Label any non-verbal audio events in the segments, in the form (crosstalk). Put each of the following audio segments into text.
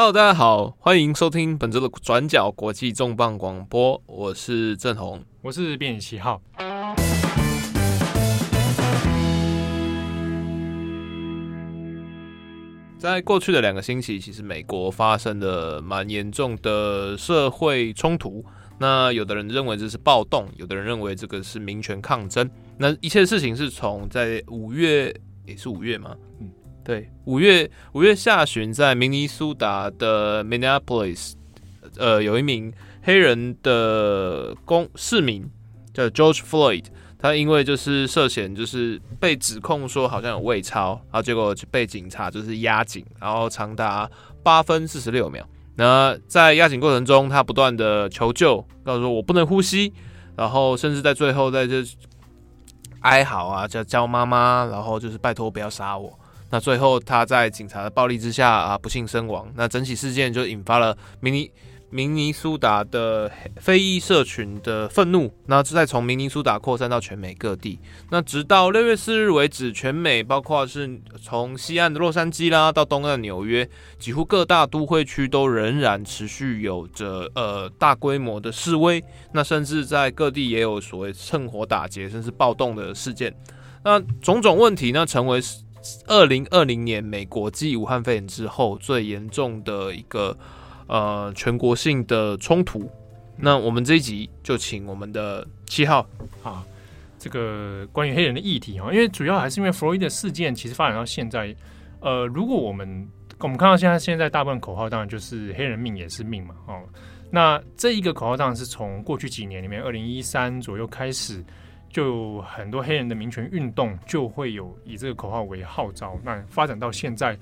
Hello，大家好，欢迎收听本周的转角国际重磅广播，我是郑红，我是编辑七号。在过去的两个星期，其实美国发生了蛮严重的社会冲突。那有的人认为这是暴动，有的人认为这个是民权抗争。那一切事情是从在五月，也是五月吗？嗯。对，五月五月下旬，在明尼苏达的 Minneapolis，呃，有一名黑人的公市民叫 George Floyd，他因为就是涉嫌就是被指控说好像有伪钞，然后结果就被警察就是压颈，然后长达八分四十六秒。那在压颈过程中，他不断的求救，告诉说我不能呼吸，然后甚至在最后在这哀嚎啊，叫叫妈妈，然后就是拜托不要杀我。那最后，他在警察的暴力之下啊，不幸身亡。那整起事件就引发了明尼明尼苏达的非裔社群的愤怒。那再从明尼苏达扩散到全美各地。那直到六月四日为止，全美包括是从西岸的洛杉矶啦，到东岸的纽约，几乎各大都会区都仍然持续有着呃大规模的示威。那甚至在各地也有所谓趁火打劫，甚至暴动的事件。那种种问题呢，成为。二零二零年美国继武汉肺炎之后最严重的一个呃全国性的冲突，那我们这一集就请我们的七号啊，这个关于黑人的议题啊，因为主要还是因为弗洛伊德事件，其实发展到现在，呃，如果我们我们看到现在现在大部分口号当然就是黑人命也是命嘛，哦，那这一个口号当然是从过去几年里面，二零一三左右开始。就很多黑人的民权运动就会有以这个口号为号召，那发展到现在，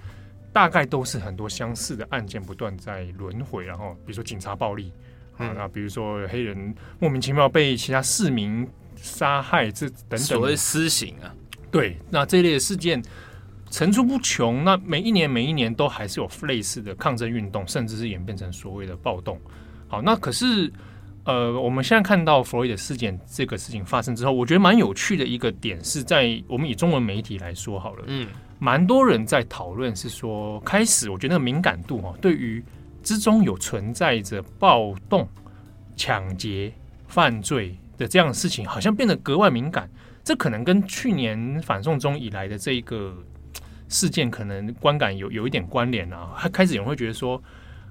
大概都是很多相似的案件不断在轮回，然后比如说警察暴力，嗯、啊，那比如说黑人莫名其妙被其他市民杀害，这等等所谓私刑啊，对，那这一类的事件层出不穷，那每一年每一年都还是有类似的抗争运动，甚至是演变成所谓的暴动。好，那可是。呃，我们现在看到弗洛伊德事件这个事情发生之后，我觉得蛮有趣的一个点是在我们以中文媒体来说好了，嗯，蛮多人在讨论是说，开始我觉得那个敏感度哈，对于之中有存在着暴动、抢劫、犯罪的这样的事情，好像变得格外敏感。这可能跟去年反送中以来的这一个事件可能观感有有一点关联啊。他开始有人会觉得说。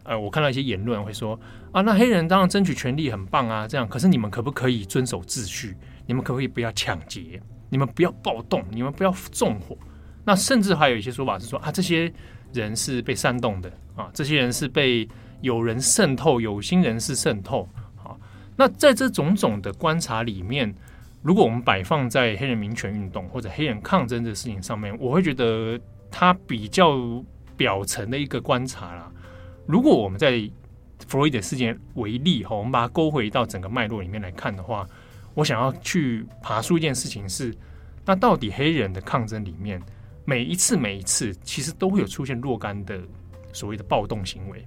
呃，我看到一些言论会说啊，那黑人当然争取权利很棒啊，这样。可是你们可不可以遵守秩序？你们可不可以不要抢劫？你们不要暴动？你们不要纵火？那甚至还有一些说法是说啊，这些人是被煽动的啊，这些人是被有人渗透、有心人士渗透。好，那在这种种的观察里面，如果我们摆放在黑人民权运动或者黑人抗争的事情上面，我会觉得它比较表层的一个观察啦。如果我们在弗洛伊德事件为例哈，我们把它勾回到整个脉络里面来看的话，我想要去爬梳一件事情是，那到底黑人的抗争里面，每一次每一次其实都会有出现若干的所谓的暴动行为，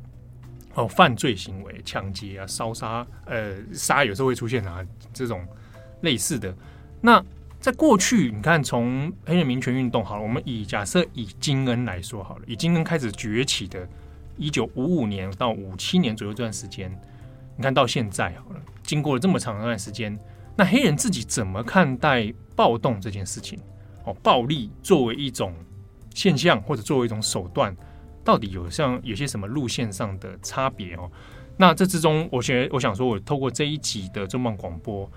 哦，犯罪行为，抢劫啊，烧杀，呃，杀有时候会出现啊这种类似的。那在过去，你看从黑人民权运动好了，我们以假设以金恩来说好了，以金恩开始崛起的。一九五五年到五七年左右这段时间，你看到现在好了，经过了这么长一段时间，那黑人自己怎么看待暴动这件事情？哦，暴力作为一种现象或者作为一种手段，到底有像有些什么路线上的差别哦？那这之中，我觉我想说，我透过这一集的重磅广播，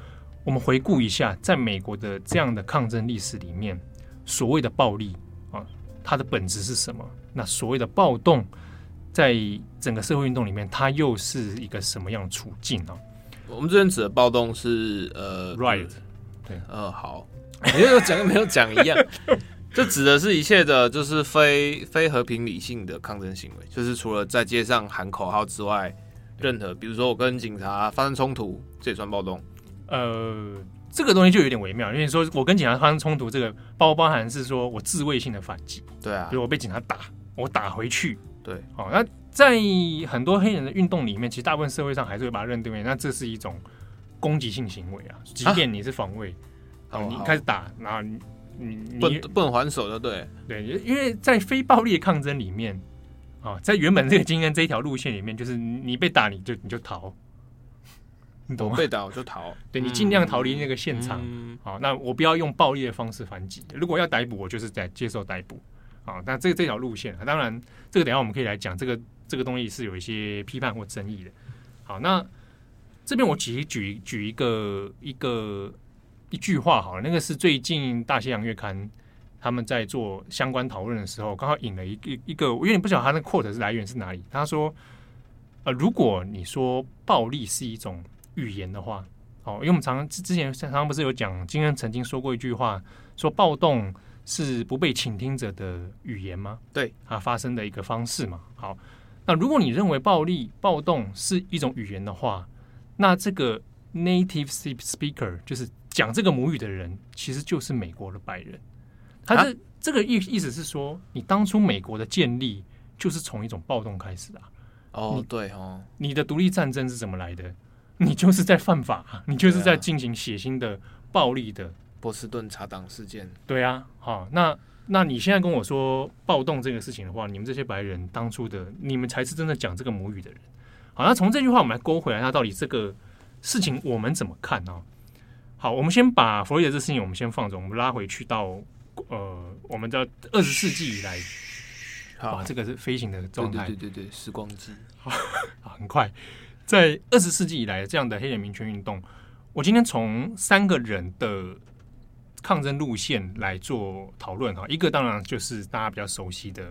我们回顾一下，在美国的这样的抗争历史里面，所谓的暴力啊，它的本质是什么？那所谓的暴动。在整个社会运动里面，它又是一个什么样的处境呢？我们这边指的暴动是呃，riot，对，呃，好，(laughs) 没有讲跟没有讲一样，(laughs) 这指的是一切的，就是非非和平理性的抗争行为，就是除了在街上喊口号之外，任何比如说我跟警察发生冲突，这也算暴动。呃，这个东西就有点微妙，因为说我跟警察发生冲突，这个包包含是说我自卫性的反击，对啊，比如我被警察打，我打回去。对，好，那在很多黑人的运动里面，其实大部分社会上还是会把它认定为，那这是一种攻击性行为啊。即便你是防卫，哦，你开始打，然后你你不不能还手的，对对，因为在非暴力的抗争里面，啊，在原本这个金恩这一条路线里面，就是你被打你就你就逃，(laughs) 你懂吗？被打我就逃，对，你尽量逃离那个现场。嗯、好，那我不要用暴力的方式反击。如果要逮捕，我就是在接受逮捕。啊，那这这条路线，当然这个等下我们可以来讲，这个这个东西是有一些批判或争议的。好，那这边我举举举一个一个一句话好了，那个是最近《大西洋月刊》他们在做相关讨论的时候，刚好引了一一一个，我有点不晓得他那 quote 是来源是哪里。他说：“呃，如果你说暴力是一种语言的话，哦，因为我们常常之前常常不是有讲，金恩曾经说过一句话，说暴动。”是不被倾听者的语言吗？对，啊，发生的一个方式嘛。好，那如果你认为暴力、暴动是一种语言的话，那这个 native speaker 就是讲这个母语的人，其实就是美国的白人。他是、啊、这个意意思是说，你当初美国的建立就是从一种暴动开始的。哦，对哦，你的独立战争是怎么来的？你就是在犯法，你就是在进行血腥的、暴力的。波士顿茶党事件，对啊，好，那那你现在跟我说暴动这个事情的话，你们这些白人当初的，你们才是真的讲这个母语的人。好，那从这句话我们来勾回来，那到底这个事情我们怎么看呢？好，我们先把弗洛伊德这事情我们先放着，我们拉回去到呃，我们的二十世纪以来，好，这个是飞行的状态，对对对对，时光机，好，很快，在二十世纪以来这样的黑人民权运动，我今天从三个人的。抗争路线来做讨论哈，一个当然就是大家比较熟悉的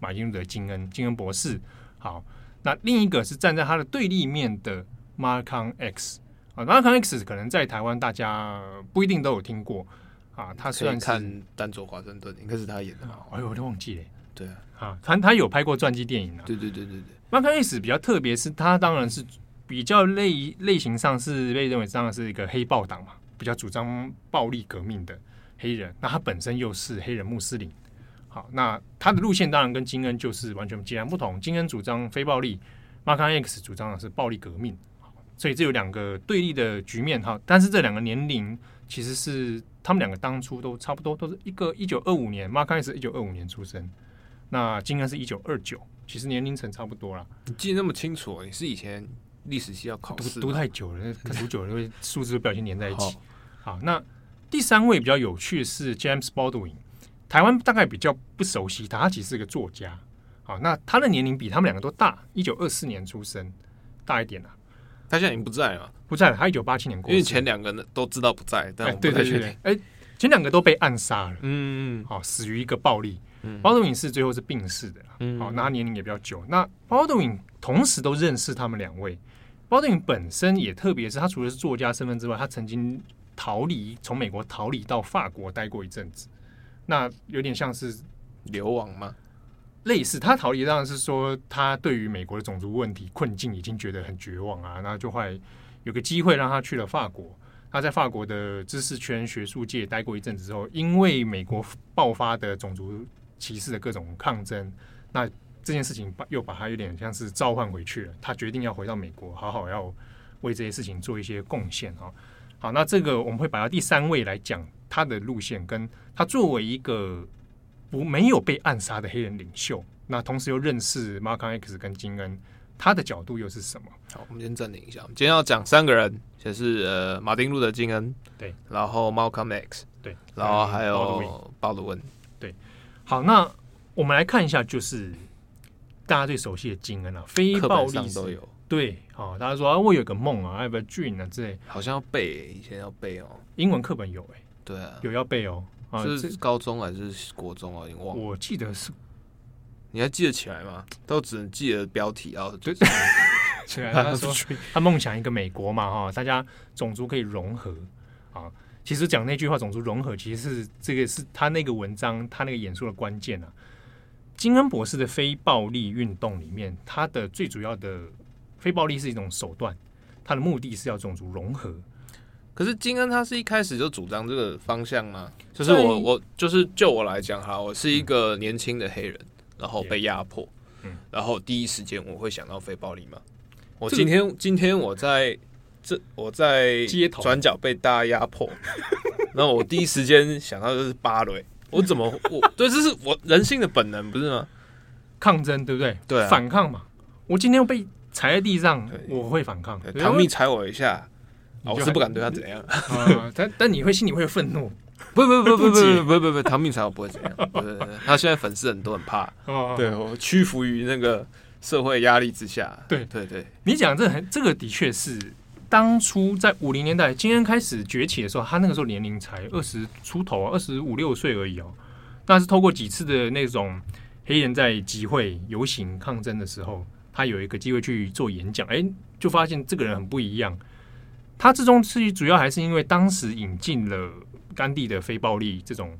马丁路德金恩金恩博士。好，那另一个是站在他的对立面的 Malcolm X 啊，Malcolm X 可能在台湾大家不一定都有听过啊。他虽然看《丹佐华盛顿》，应该是他演的。哎呦，我都忘记了。对啊，啊，他他有拍过传记电影啊。对对对对对。Malcolm X 比较特别，是他当然是比较类类型上是被认为当然是一个黑豹党嘛。比较主张暴力革命的黑人，那他本身又是黑人穆斯林。好，那他的路线当然跟金恩就是完全截然不同。金恩主张非暴力，Malcolm X 主张的是暴力革命。所以这有两个对立的局面哈。但是这两个年龄其实是他们两个当初都差不多，都是一个一九二五年，Malcolm X 一九二五年出生，那金恩是一九二九，其实年龄层差不多啦。你记得那么清楚，你是以前历史系要考试读读太久了，读久了会数字不小心连在一起。好，那第三位比较有趣的是 James Baldwin，台湾大概比较不熟悉他，他其实是个作家。好，那他的年龄比他们两个都大，一九二四年出生，大一点啊。他现在已经不在了，不在了。他一九八七年过世，因为前两个呢都知道不在，但我不太确定。哎、前两个都被暗杀了。嗯嗯，好，死于一个暴力。嗯，Baldwin 是最后是病逝的。嗯，好，那他年龄也比较久。那 Baldwin 同时都认识他们两位。Baldwin 本身也特别是，他除了是作家身份之外，他曾经。逃离，从美国逃离到法国待过一阵子，那有点像是流亡吗？类似，他逃离当然是说他对于美国的种族问题困境已经觉得很绝望啊，那就会有个机会让他去了法国。他在法国的知识圈、学术界待过一阵子之后，因为美国爆发的种族歧视的各种抗争，那这件事情把又把他有点像是召唤回去了。他决定要回到美国，好好要为这些事情做一些贡献啊。好，那这个我们会摆到第三位来讲他的路线，跟他作为一个不没有被暗杀的黑人领袖，那同时又认识 Malcolm X 跟金恩，他的角度又是什么？好，我们先暂停一下。我们今天要讲三个人，就是呃，马丁路德金恩，对，然后 Malcolm X，对，然后还有鲍鲁恩，对。好，那我们来看一下，就是大家最熟悉的金恩啊，非暴力都有。对，好、哦，大家说啊，我有个梦啊，I have a dream 啊之类，好像要背、欸，以前要背哦。英文课本有哎、欸，对啊，有要背哦。啊，是高中还是国中啊？已经忘了。我记得是，你还记得起来吗？都只能记得标题啊。对，起来他说 (laughs) 他梦想一个美国嘛，哈，大家种族可以融合啊。其实讲那句话，种族融合，其实是这个是他那个文章，他那个演说的关键啊。金恩博士的非暴力运动里面，他的最主要的。非暴力是一种手段，它的目的是要种族融合。可是金恩他是一开始就主张这个方向吗？就是我我就是就我来讲哈，我是一个年轻的黑人，然后被压迫，嗯，然后第一时间我会想到非暴力吗？我今天今天我在这我在街头转角被大家压迫，(laughs) 那我第一时间想到就是芭蕾，我怎么我 (laughs) 对这是我人性的本能不是吗？抗争，对不对？对、啊，反抗嘛。我今天被踩在地上，我会反抗。唐蜜踩我一下，我是不敢对他怎样。啊、但但你会心里会愤怒。不不不不不不不不不，唐蜜踩我不会怎样。他现在粉丝很多，很怕。哦，对我屈服于那个社会压力之下。对对对，你讲这很这个的确是当初在五零年代金恩开始崛起的时候，他那个时候年龄才二十出头啊，二十五六岁而已哦。但是透过几次的那种黑人在集会游行抗争的时候，他有一个机会去做演讲，哎，就发现这个人很不一样。他之中是主要还是因为当时引进了。甘地的非暴力这种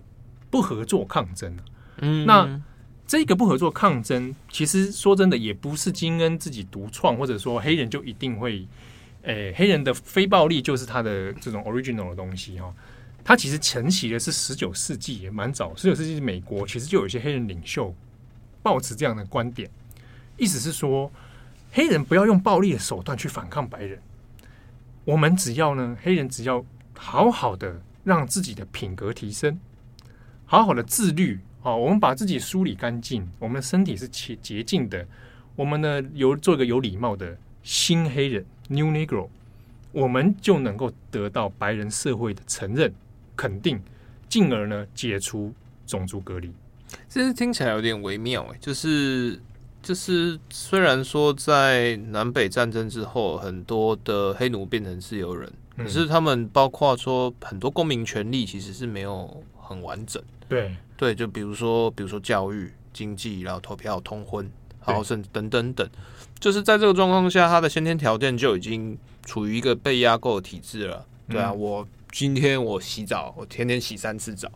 不合作抗争，嗯，那这个不合作抗争，其实说真的，也不是金恩自己独创，或者说黑人就一定会，诶、欸，黑人的非暴力就是他的这种 original 的东西哈。他其实承袭的是十九世纪也蛮早，十九世纪美国其实就有一些黑人领袖抱持这样的观点，意思是说，黑人不要用暴力的手段去反抗白人，我们只要呢，黑人只要好好的。让自己的品格提升，好好的自律啊！我们把自己梳理干净，我们的身体是洁洁净的。我们呢，有做一个有礼貌的新黑人 （New Negro），我们就能够得到白人社会的承认、肯定，进而呢解除种族隔离。其实听起来有点微妙哎，就是就是，虽然说在南北战争之后，很多的黑奴变成自由人。可是他们包括说很多公民权利其实是没有很完整，对。对，就比如说比如说教育、经济，然后投票、通婚，然后甚至等等等，就是在这个状况下，他的先天条件就已经处于一个被压构的体制了。对啊，我今天我洗澡，我天天洗三次澡，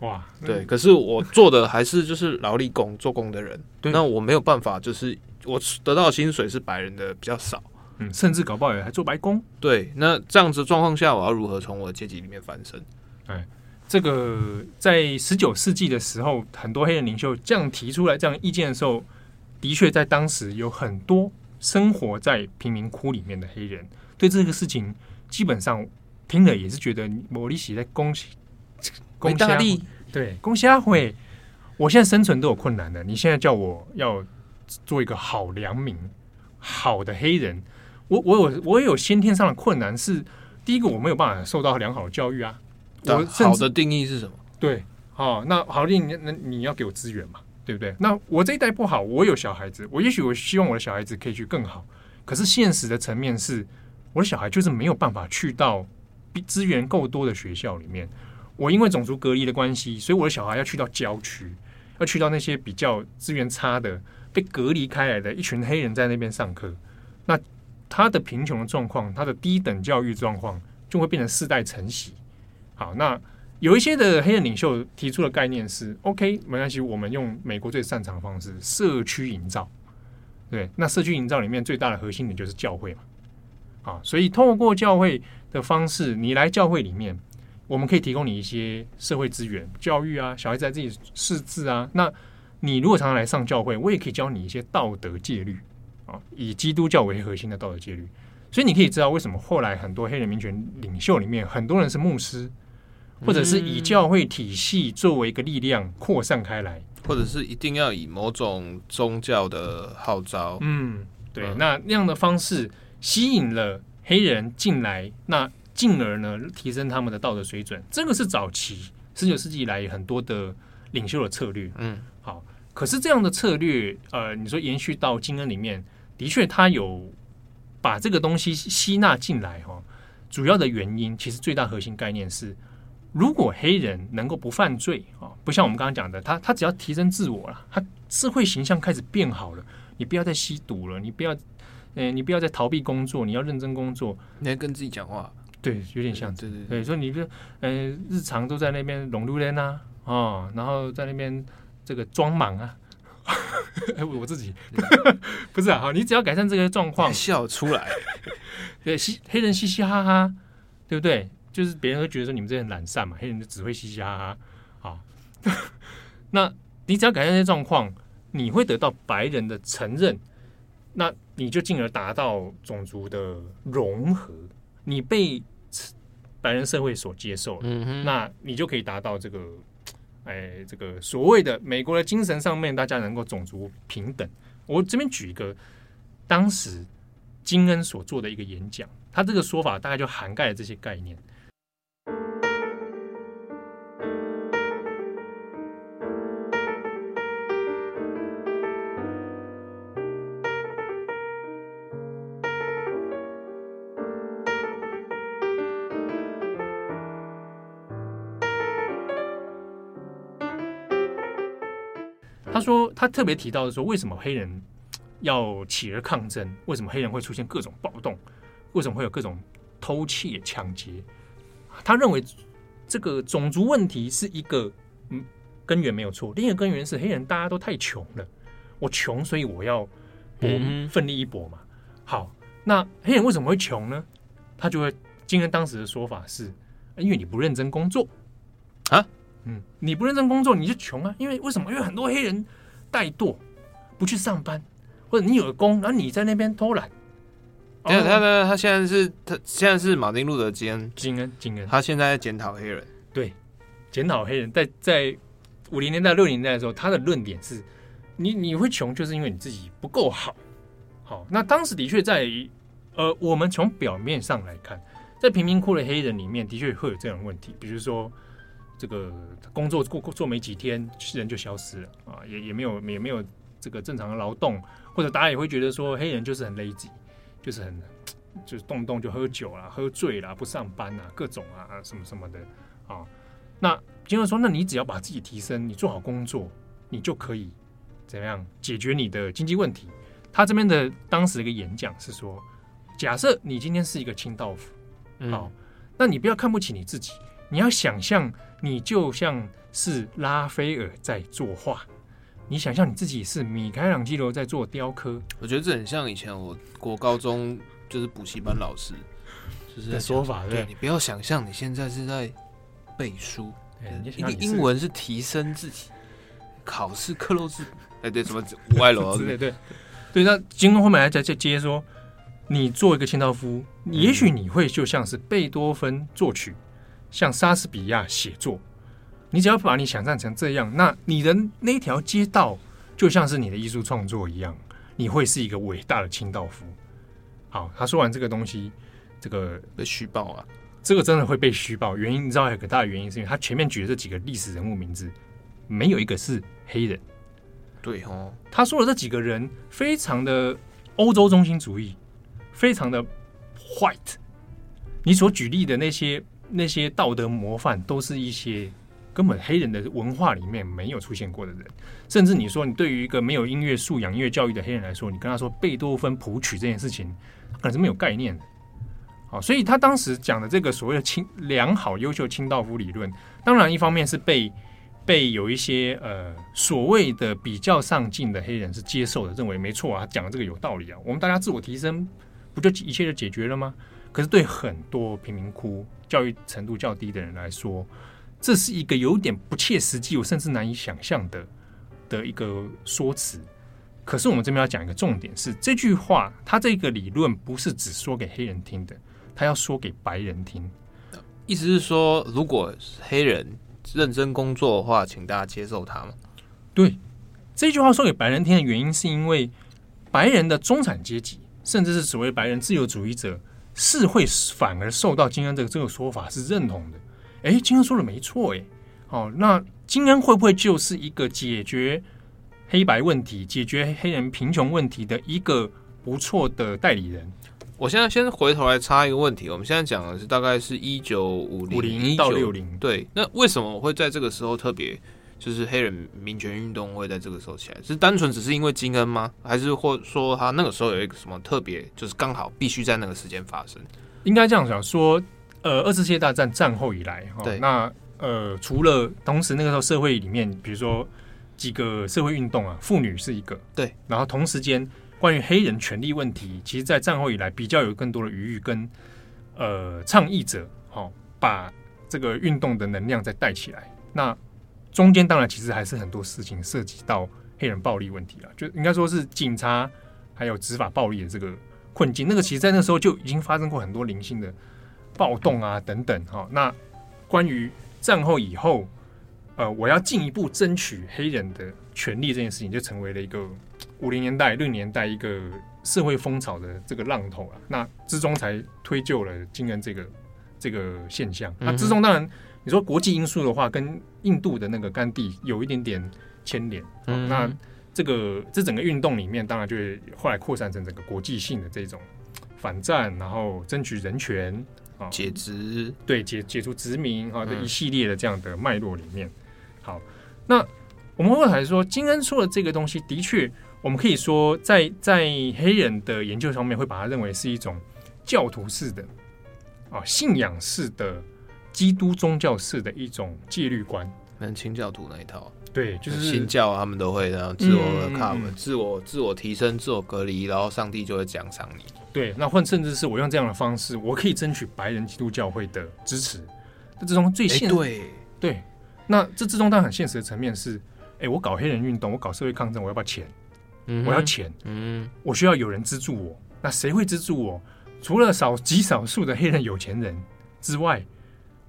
哇，对，可是我做的还是就是劳力工做工的人，那我没有办法，就是我得到的薪水是白人的比较少。嗯，甚至搞不好也还做白工。对，那这样子状况下，我要如何从我的阶级里面翻身？哎，这个在十九世纪的时候，很多黑人领袖这样提出来这样意见的时候，的确在当时有很多生活在贫民窟里面的黑人，对这个事情基本上听了也是觉得莫里奇在恭喜恭喜大力，对，恭喜阿辉，我现在生存都有困难的，你现在叫我要做一个好良民、好的黑人。我我有我也有先天上的困难，是第一个我没有办法受到良好的教育啊。我好的定义是什么？对，好，那好的定义，那你要给我资源嘛，对不对？那我这一代不好，我有小孩子，我也许我希望我的小孩子可以去更好，可是现实的层面是，我的小孩就是没有办法去到比资源够多的学校里面。我因为种族隔离的关系，所以我的小孩要去到郊区，要去到那些比较资源差的、被隔离开来的一群黑人在那边上课，那。他的贫穷的状况，他的低等教育状况，就会变成世代承袭。好，那有一些的黑人领袖提出的概念是：OK，没关系，我们用美国最擅长的方式——社区营造。对，那社区营造里面最大的核心点就是教会嘛。啊，所以透过教会的方式，你来教会里面，我们可以提供你一些社会资源、教育啊，小孩子在自己识字啊。那你如果常常来上教会，我也可以教你一些道德戒律啊。以基督教为核心的道德戒律，所以你可以知道为什么后来很多黑人民权领袖里面，很多人是牧师，或者是以教会体系作为一个力量扩散开来，或者是一定要以某种宗教的号召。嗯，对，那那样的方式吸引了黑人进来，那进而呢提升他们的道德水准。这个是早期十九世纪以来很多的领袖的策略。嗯，好，可是这样的策略，呃，你说延续到金恩里面。的确，他有把这个东西吸纳进来哈。主要的原因，其实最大核心概念是，如果黑人能够不犯罪啊，不像我们刚刚讲的，他他只要提升自我了，他社会形象开始变好了，你不要再吸毒了，你不要，呃，你不要再逃避工作，你要认真工作，你要跟自己讲话，对，有点像，对对对，所以你就呃，日常都在那边笼路人呐，啊，然后在那边这个装莽啊。哎，我自己 (laughs) 不是啊，好，你只要改善这个状况，笑出来，(laughs) 对，嘻黑人嘻嘻哈哈，对不对？就是别人会觉得说你们这些人懒散嘛，黑人就只会嘻嘻哈哈。啊，(laughs) 那你只要改善这些状况，你会得到白人的承认，那你就进而达到种族的融合，你被白人社会所接受，嗯哼，那你就可以达到这个。(tsk) 哎，这个所谓的美国的精神上面，大家能够种族平等。我这边举一个当时金恩所做的一个演讲，他这个说法大概就涵盖了这些概念。他说，他特别提到的说，为什么黑人 (tsk) 要起而抗争？为什么黑人会出现各种暴动？为什么会有各种偷窃、抢劫？他认为这个种族问题是一个嗯根源没有错，另一个根源是黑人大家都太穷了。我穷，所以我要搏奋力一搏嘛。好，那黑人为什么会穷呢？他就会，今天当时的说法是，因为你不认真工作啊。嗯，你不认真工作，你就穷啊！因为为什么？因为很多黑人怠惰，不去上班，或者你有个工，然后你在那边偷懒。他呢？他现在是他现在是马丁路德金恩，金恩，金恩。他现在在检讨黑人，对，检讨黑人。在在五零年代、六零年代的时候，他的论点是：你你会穷，就是因为你自己不够好。好，那当时的确在呃，我们从表面上来看，在贫民窟的黑人里面，的确会有这种问题，比如说。这个工作过做没几天，人就消失了啊，也也没有也没有这个正常的劳动，或者大家也会觉得说黑人就是很 lazy，就是很就是动不动就喝酒啦、喝醉啦、不上班啊，各种啊什么什么的啊。那金恩说，那你只要把自己提升，你做好工作，你就可以怎样解决你的经济问题。他这边的当时的一个演讲是说，假设你今天是一个清道夫，好，嗯，那你不要看不起你自己。你要想象，你就像是拉斐尔在作画，你想象你自己是米开朗基罗在做雕刻。我觉得这很像以前我国高中就是补习班老师就是的说法，对，对你不要想象你现在是在背书，一个英文是提升自己，考试克漏字，(laughs) 哎，对，什么歪楼 (laughs) 之类，对，对，那经过后面来再再接说，你做一个清道夫，也许你会就像是贝多芬作曲。像莎士比亚写作，你只要把你想象成这样，那你的那条街道就像是你的艺术创作一样，你会是一个伟大的清道夫。好，他说完这个东西，这个被虚报啊，这个真的会被虚报。原因你知道有个大的原因，是因为他前面举的这几个历史人物名字，没有一个是黑人。对哦，他说的这几个人非常的欧洲中心主义，非常的 white。你所举例的那些。那些道德模范都是一些根本黑人的文化里面没有出现过的人，甚至你说你对于一个没有音乐素养、音乐教育的黑人来说，你跟他说贝多芬谱曲这件事情，他可能是没有概念的。好，所以他当时讲的这个所谓的清良好、优秀清道夫理论，当然一方面是被被有一些呃所谓的比较上进的黑人是接受的，认为没错啊，他讲的这个有道理啊，我们大家自我提升，不就一切就解决了吗？可是对很多贫民窟教育程度较低的人来说，这是一个有点不切实际，我甚至难以想象的的一个说辞。可是我们这边要讲一个重点是，这句话他这个理论不是只说给黑人听的，他要说给白人听。意思是说，如果黑人认真工作的话，请大家接受他吗？对，这句话说给白人听的原因，是因为白人的中产阶级，甚至是所谓白人自由主义者。是会反而受到金恩这个这个说法是认同的，哎，金恩说的没错，哎，哦，那金恩会不会就是一个解决黑白问题、解决黑人贫穷问题的一个不错的代理人？我现在先回头来插一个问题，我们现在讲的是大概是一九五零到六零，对，那为什么我会在这个时候特别？就是黑人民权运动会在这个时候起来，是单纯只是因为金恩吗？还是或说他那个时候有一个什么特别，就是刚好必须在那个时间发生？应该这样讲说，呃，二次世界大战战后以来，哈，对，那呃，除了同时那个时候社会里面，比如说几个社会运动啊，妇女是一个，对，然后同时间关于黑人权利问题，其实，在战后以来比较有更多的余裕跟呃倡议者，哈，把这个运动的能量再带起来，那。中间当然其实还是很多事情涉及到黑人暴力问题了，就应该说是警察还有执法暴力的这个困境。那个其实，在那时候就已经发生过很多零星的暴动啊等等。哈，那关于战后以后呃，我要进一步争取黑人的权利这件事情，就成为了一个五零年代、六零年代一个社会风潮的这个浪头了。那之中才推就了金恩这个这个现象。那之中当然，你说国际因素的话，跟印度的那个甘地有一点点牵连。嗯，那这个这整个运动里面，当然就会后来扩散成整个国际性的这种反战，然后争取人权。解职对解解除殖民啊，这一系列的这样的脉络里面，好，那我们会还说金恩说的这个东西，的确，我们可以说在在黑人的研究上面，会把它认为是一种教徒式的啊信仰式的基督宗教式的一种戒律观，跟清教徒那一套，对，就是新教他们都会这样自我卡文、自我自我提升、自我隔离，然后上帝就会奖赏你。对，那或甚至是我用这样的方式，我可以争取白人基督教会的支持。这之中最现实，对对，那这之中当然很现实的层面是，哎，我搞黑人运动，我搞社会抗争，我要不要钱？嗯，我要钱，嗯，我需要有人资助我。那谁会资助我？除了少极少数的黑人有钱人之外，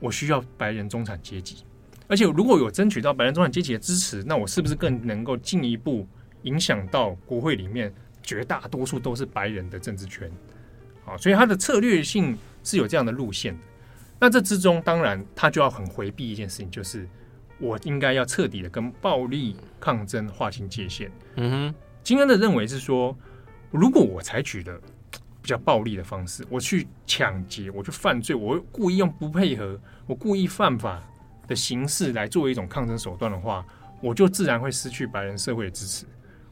我需要白人中产阶级。而且如果有争取到白人中产阶级的支持，那我是不是更能够进一步影响到国会里面？绝大多数都是白人的政治圈，好，所以他的策略性是有这样的路线的。那这之中，当然他就要很回避一件事情，就是我应该要彻底的跟暴力抗争划清界限。嗯哼，金恩的认为是说，如果我采取的比较暴力的方式，我去抢劫，我去犯罪，我故意用不配合，我故意犯法的形式来作为一种抗争手段的话，我就自然会失去白人社会的支持，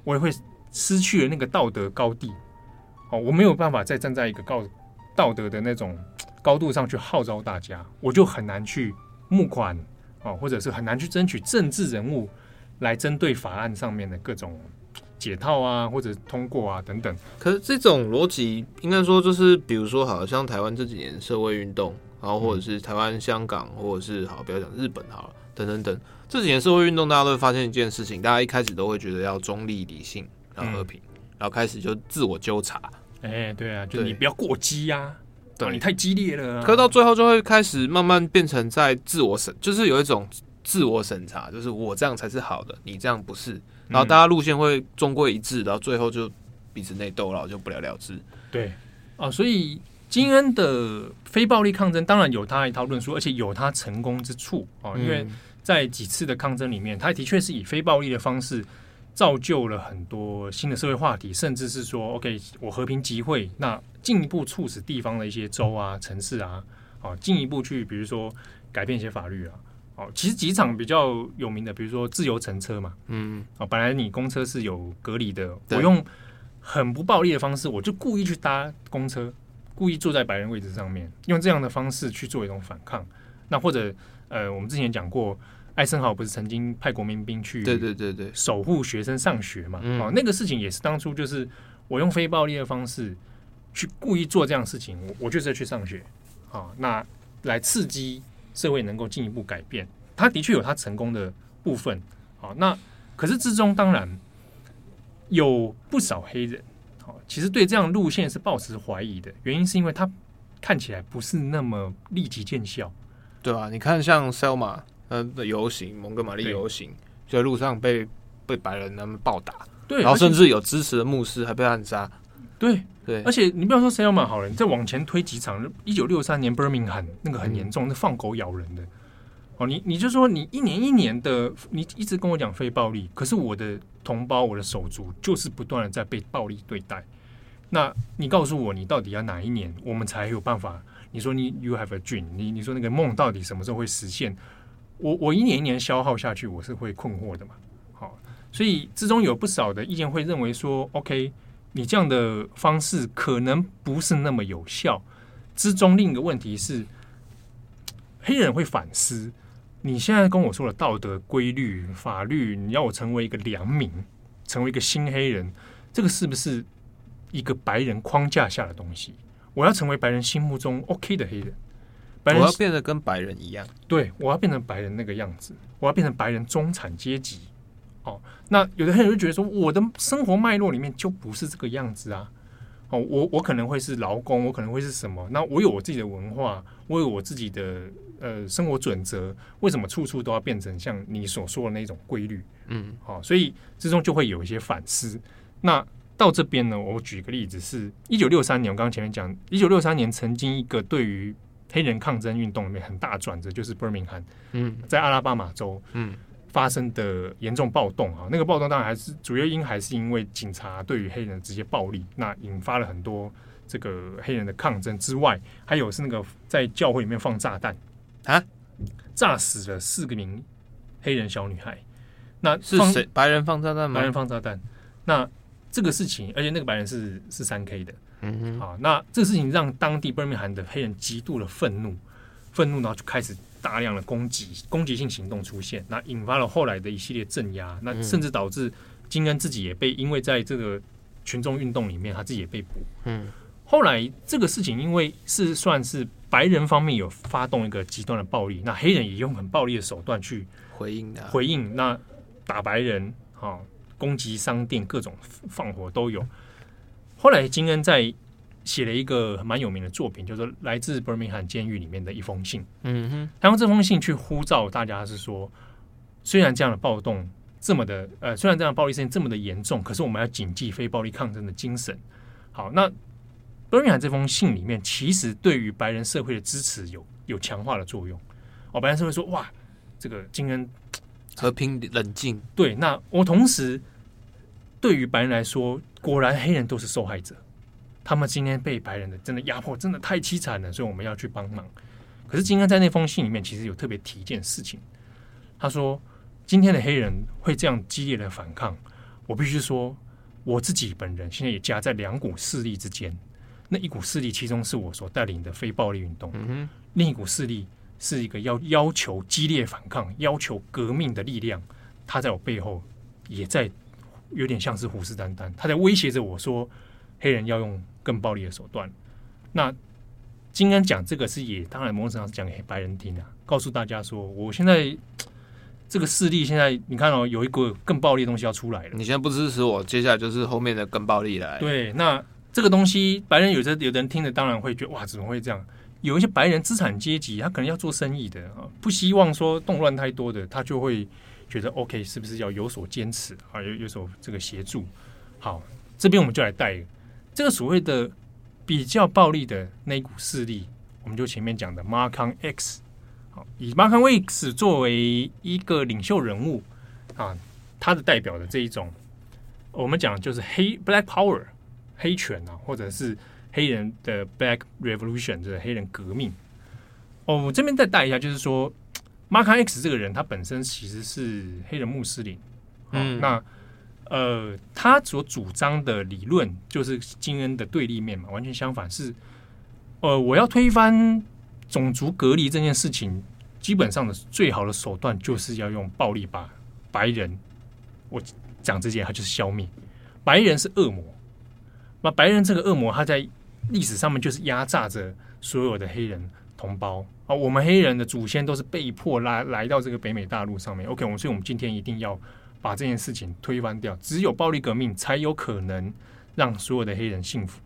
我也会。失去了那个道德高地，哦，我没有办法再站在一个高道德的那种 (tsk) 高度上去号召大家，我就很难去募款，哦，或者是很难去争取政治人物来针对法案上面的各种解套啊，或者通过啊等等。可是这种逻辑应该说就是，比如说，好像台湾这几年社会运动，然后或者是台湾、香港，或者是好不要讲日本好了，等等等这几年社会运动，大家都会发现一件事情，大家一开始都会觉得要中立理性。然后和平，然后开始就自我纠察。哎、欸，对啊，就你不要过激呀、啊，对、啊，你太激烈了、啊。可到最后就会开始慢慢变成在自我审，就是有一种自我审查，就是我这样才是好的，你这样不是。然后大家路线会终归一致，然后最后就彼此内斗，然后就不了了之。对啊，所以金恩的非暴力抗争当然有他一套论述，而且有他成功之处啊，因为在几次的抗争里面，他的确是以非暴力的方式。造就了很多新的社会话题，甚至是说，OK，我和平集会，那进一步促使地方的一些州啊、城市啊，啊，进一步去，比如说改变一些法律啊，哦，其实几场比较有名的，比如说自由乘车嘛，嗯，哦，本来你公车是有隔离的，我用很不暴力的方式，我就故意去搭公车，故意坐在白人位置上面，用这样的方式去做一种反抗，那或者呃，我们之前讲过。艾森豪不是曾经派国民兵去对对对对守护学生上学嘛？哦，那个事情也是当初就是我用非暴力的方式去故意做这样的事情，我我就是要去上学哦，那来刺激社会能够进一步改变。他的确有他成功的部分好，那可是之中当然有不少黑人，好，其实对这样路线是抱持怀疑的，原因是因为他看起来不是那么立即见效，对吧？你看像 Selma。嗯，的游行，蒙哥马利游行，就在路上被被白人他们暴打，对，然后甚至有支持的牧师还被暗杀，对对，而且你不要说 Selma 好了，你再往前推几场，一九六三年 Birmingham 那个很严重，那放狗咬人的，哦，你你就说你一年一年的，你一直跟我讲非暴力，可是我的同胞，我的手足就是不断的在被暴力对待，那你告诉我，你到底要哪一年，我们才有办法？你说你 You have a dream，你你说那个梦到底什么时候会实现？我我一年一年消耗下去，我是会困惑的嘛。好，所以之中有不少的意见会认为说，OK，你这样的方式可能不是那么有效。之中另一个问题是，黑人会反思，你现在跟我说的道德规律、法律，你要我成为一个良民，成为一个新黑人，这个是不是一个白人框架下的东西？我要成为白人心目中 OK 的黑人。我要变得跟白人一样，对，我要变成白人那个样子，我要变成白人中产阶级。哦，那有的黑人就觉得说，我的生活脉络里面就不是这个样子啊，哦，我我可能会是劳工，我可能会是什么？那我有我自己的文化，我有我自己的呃生活准则，为什么处处都要变成像你所说的那种规律？嗯，好，所以之中就会有一些反思。那到这边呢，我举个例子，是一九六三年，我刚刚前面讲，一九六三年曾经一个对于黑人抗争运动里面很大转折，就是 Birmingham，嗯，在阿拉巴马州，嗯。发生的严重暴动啊，那个暴动当然还是主要因还是因为警察对于黑人直接暴力，那引发了很多这个黑人的抗争之外，还有是那个在教会里面放炸弹啊，炸死了四个名黑人小女孩。那是谁？白人放炸弹吗？白人放炸弹。那这个事情，而且那个白人是是三 K 的，嗯哼，好，那这个事情让当地伯明翰的黑人极度的愤怒，愤怒然后就开始。大量的攻击、攻击性行动出现，那引发了后来的一系列镇压，那甚至导致金恩自己也被，因为在这个群众运动里面，他自己也被捕。嗯，后来这个事情，因为是算是白人方面有发动一个极端的暴力，那黑人也用很暴力的手段去回应的，回应那打白人啊，攻击商店，各种放火都有。后来金恩在。写了一个蛮有名的作品，就是来自伯明翰监狱里面的一封信。嗯哼，他用这封信去呼召大家，是说，虽然这样的暴动这么的，呃，虽然这样的暴力事件这么的严重，可是我们要谨记非暴力抗争的精神。好，那伯明翰这封信里面，其实对于白人社会的支持有有强化的作用。哦，白人社会说，哇，这个金恩和平冷静。对，那我同时对于白人来说，果然黑人都是受害者。他们今天被白人的真的压迫，真的太凄惨了，所以我们要去帮忙。可是金恩在那封信里面，其实有特别提一件事情。他说：“今天的黑人会这样激烈的反抗，我必须说，我自己本人现在也夹在两股势力之间。那一股势力，其中是我所带领的非暴力运动；嗯、另一股势力是一个要要求激烈反抗、要求革命的力量。他在我背后，也在有点像是虎视眈眈，他在威胁着我说。”黑人要用更暴力的手段。那金恩讲这个是也，当然某种程度上是讲给白人听的，告诉大家说，我现在这个势力现在你看哦，有一个更暴力的东西要出来了。你现在不支持我，接下来就是后面的更暴力来。对，那这个东西白人有的有的人听着当然会觉得哇，怎么会这样？有一些白人资产阶级，他可能要做生意的啊，不希望说动乱太多的，他就会觉得 OK，是不是要有所坚持啊？有有所这个协助。好，这边我们就来带。这个所谓的比较暴力的那一股势力，我们就前面讲的 Malcolm X，好，以 Malcolm X 作为一个领袖人物啊，他的代表的这一种，我们讲就是黑 Black Power 黑权啊，或者是黑人的 Black Revolution，就是黑人革命。哦，我这边再带一下，就是说 Malcolm X 这个人，他本身其实是黑人穆斯林，嗯，那。呃，他所主张的理论就是金恩的对立面嘛，完全相反是，呃，我要推翻种族隔离这件事情，基本上的最好的手段就是要用暴力把白人，我讲这些，他就是消灭。白人是恶魔，那白人这个恶魔，他在历史上面就是压榨着所有的黑人同胞。啊，我们黑人的祖先都是被迫来来到这个北美大陆上面，OK，我所以我们今天一定要。把这件事情推翻掉，只有暴力革命才有可能让所有的黑人幸福，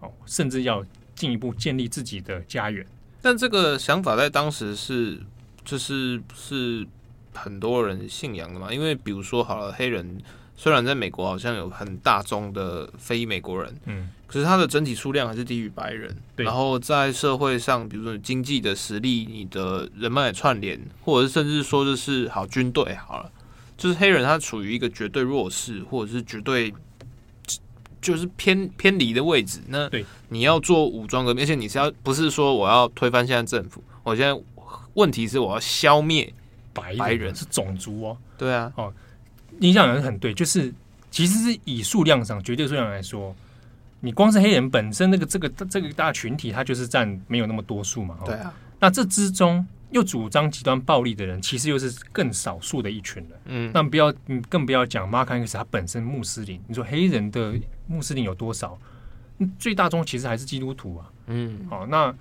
哦，甚至要进一步建立自己的家园。但这个想法在当时是，就是是很多人信仰的嘛？因为比如说，好了，黑人虽然在美国好像有很大宗的非美国人，嗯，可是他的整体数量还是低于白人。对然后在社会上，比如说经济的实力、你的人脉串联，或者是甚至说就是好军队好了。就是黑人，他处于一个绝对弱势，或者是绝对就是偏偏离的位置。那你要做武装革命，而且你是要不是说我要推翻现在政府？我现在问题是我要消灭白白人是种族哦。对啊，哦，你讲的很对，就是其实是以数量上绝对数量来说，你光是黑人本身那个这个这个大群体，他就是占没有那么多数嘛。对啊，那这之中。又主张极端暴力的人，其实又是更少数的一群人。嗯，那不要，你更不要讲马康克斯他本身穆斯林。你说黑人的穆斯林有多少？最大宗其实还是基督徒啊。嗯，好，那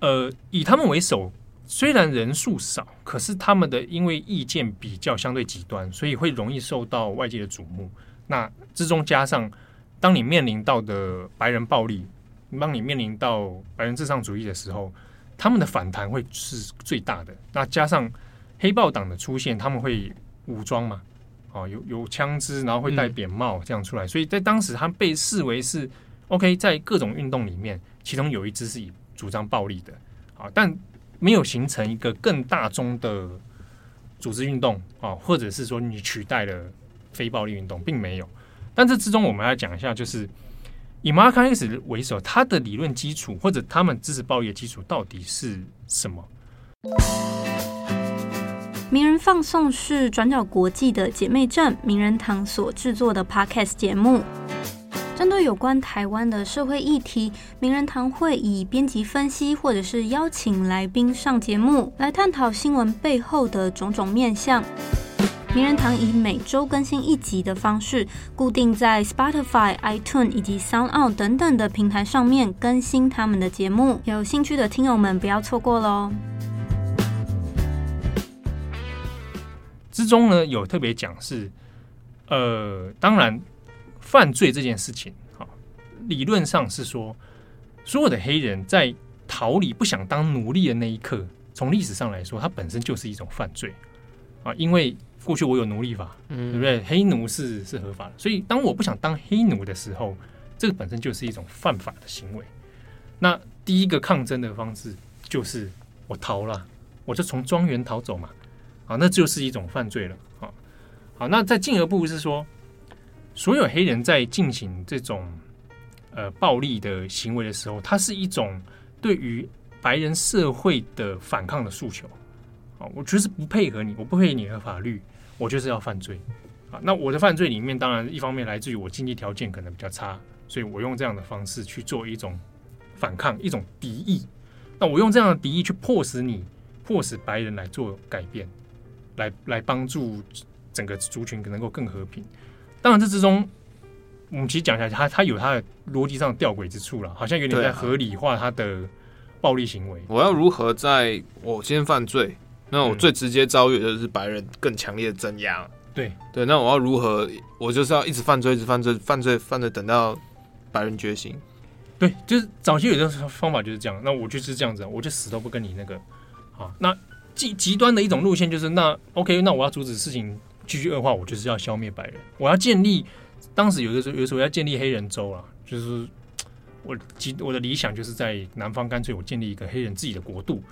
呃，以他们为首，虽然人数少，可是他们的因为意见比较相对极端，所以会容易受到外界的瞩目。那之中加上当你面临到的白人暴力，当你面临到白人至上主义的时候，他们的反弹会是最大的。那加上黑豹党的出现，他们会武装嘛？哦，有有枪支，然后会戴扁帽这样出来，所以在当时他被视为是 OK，在各种运动里面，其中有一支是以主张暴力的啊，但没有形成一个更大宗的组织运动啊，或者是说你取代了非暴力运动，并没有。但这之中，我们要讲一下，就是以马康 X 为首，他的理论基础或者他们支持暴力的基础到底是什么？名人放送是转角国际的姐妹站名人堂所制作的 Podcast 节目，针对有关台湾的社会议题，名人堂会以编辑分析或者是邀请来宾上节目，来探讨新闻背后的种种面向。名人堂以每周更新一集的方式，固定在 Spotify、iTunes 以及 SoundOn 等等的平台上面更新他们的节目，有兴趣的听友们不要错过喽。之中呢，有特别讲是，呃，当然犯罪这件事情，哈，理论上是说，所有的黑人在逃离不想当奴隶的那一刻，从历史上来说，它本身就是一种犯罪啊，因为过去我有奴隶法，嗯对不对？黑奴是是合法的，所以当我不想当黑奴的时候，这个本身就是一种犯法的行为。那第一个抗争的方式就是我逃了，我就从庄园逃走嘛。啊，那就是一种犯罪了。好，好，那再进一步是说，所有黑人在进行这种呃暴力的行为的时候，它是一种对于白人社会的反抗的诉求。啊，我就是不配合你，我不配合你的法律，我就是要犯罪。啊，那我的犯罪里面，当然一方面来自于我经济条件可能比较差，所以我用这样的方式去做一种反抗，一种敌意。那我用这样的敌意去迫使你，迫使白人来做改变。来来帮助整个族群能够更和平。当然，这之中我们其实讲一下，他他有他的逻辑上吊诡之处了，好像有点在合理化他的暴力行为。我要如何在我先犯罪，那我最直接遭遇的就是白人更强烈的镇压。对对，那我要如何？我就是要一直犯罪，一直犯罪，犯罪犯罪，等到白人觉醒。对，就是早期有的方法就是这样。那我就是这样子，我就死都不跟你那个。啊，那。极极端的一种路线就是那 OK，那我要阻止事情继续恶化，我就是要消灭白人，我要建立。当时有的时候，有时候要建立黑人州啊，就是我极我的理想就是在南方，干脆我建立一个黑人自己的国度。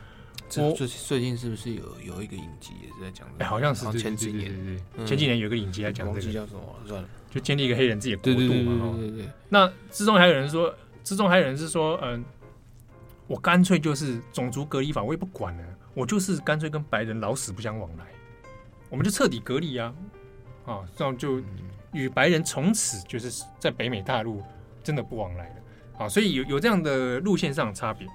最最近是不是有有一个影集也是在讲？哎，好像是前几年，前几年有个影集在讲这个叫什么？算了，就建立一个黑人自己的国度嘛。对对对。那之中还有人说，之中还有人是说，嗯，我干脆就是种族隔离法，我也不管了。我就是干脆跟白人老死不相往来，我们就彻底隔离啊！啊，这样就与白人从此就是在北美大陆真的不往来了。啊，所以有有这样的路线上的差别。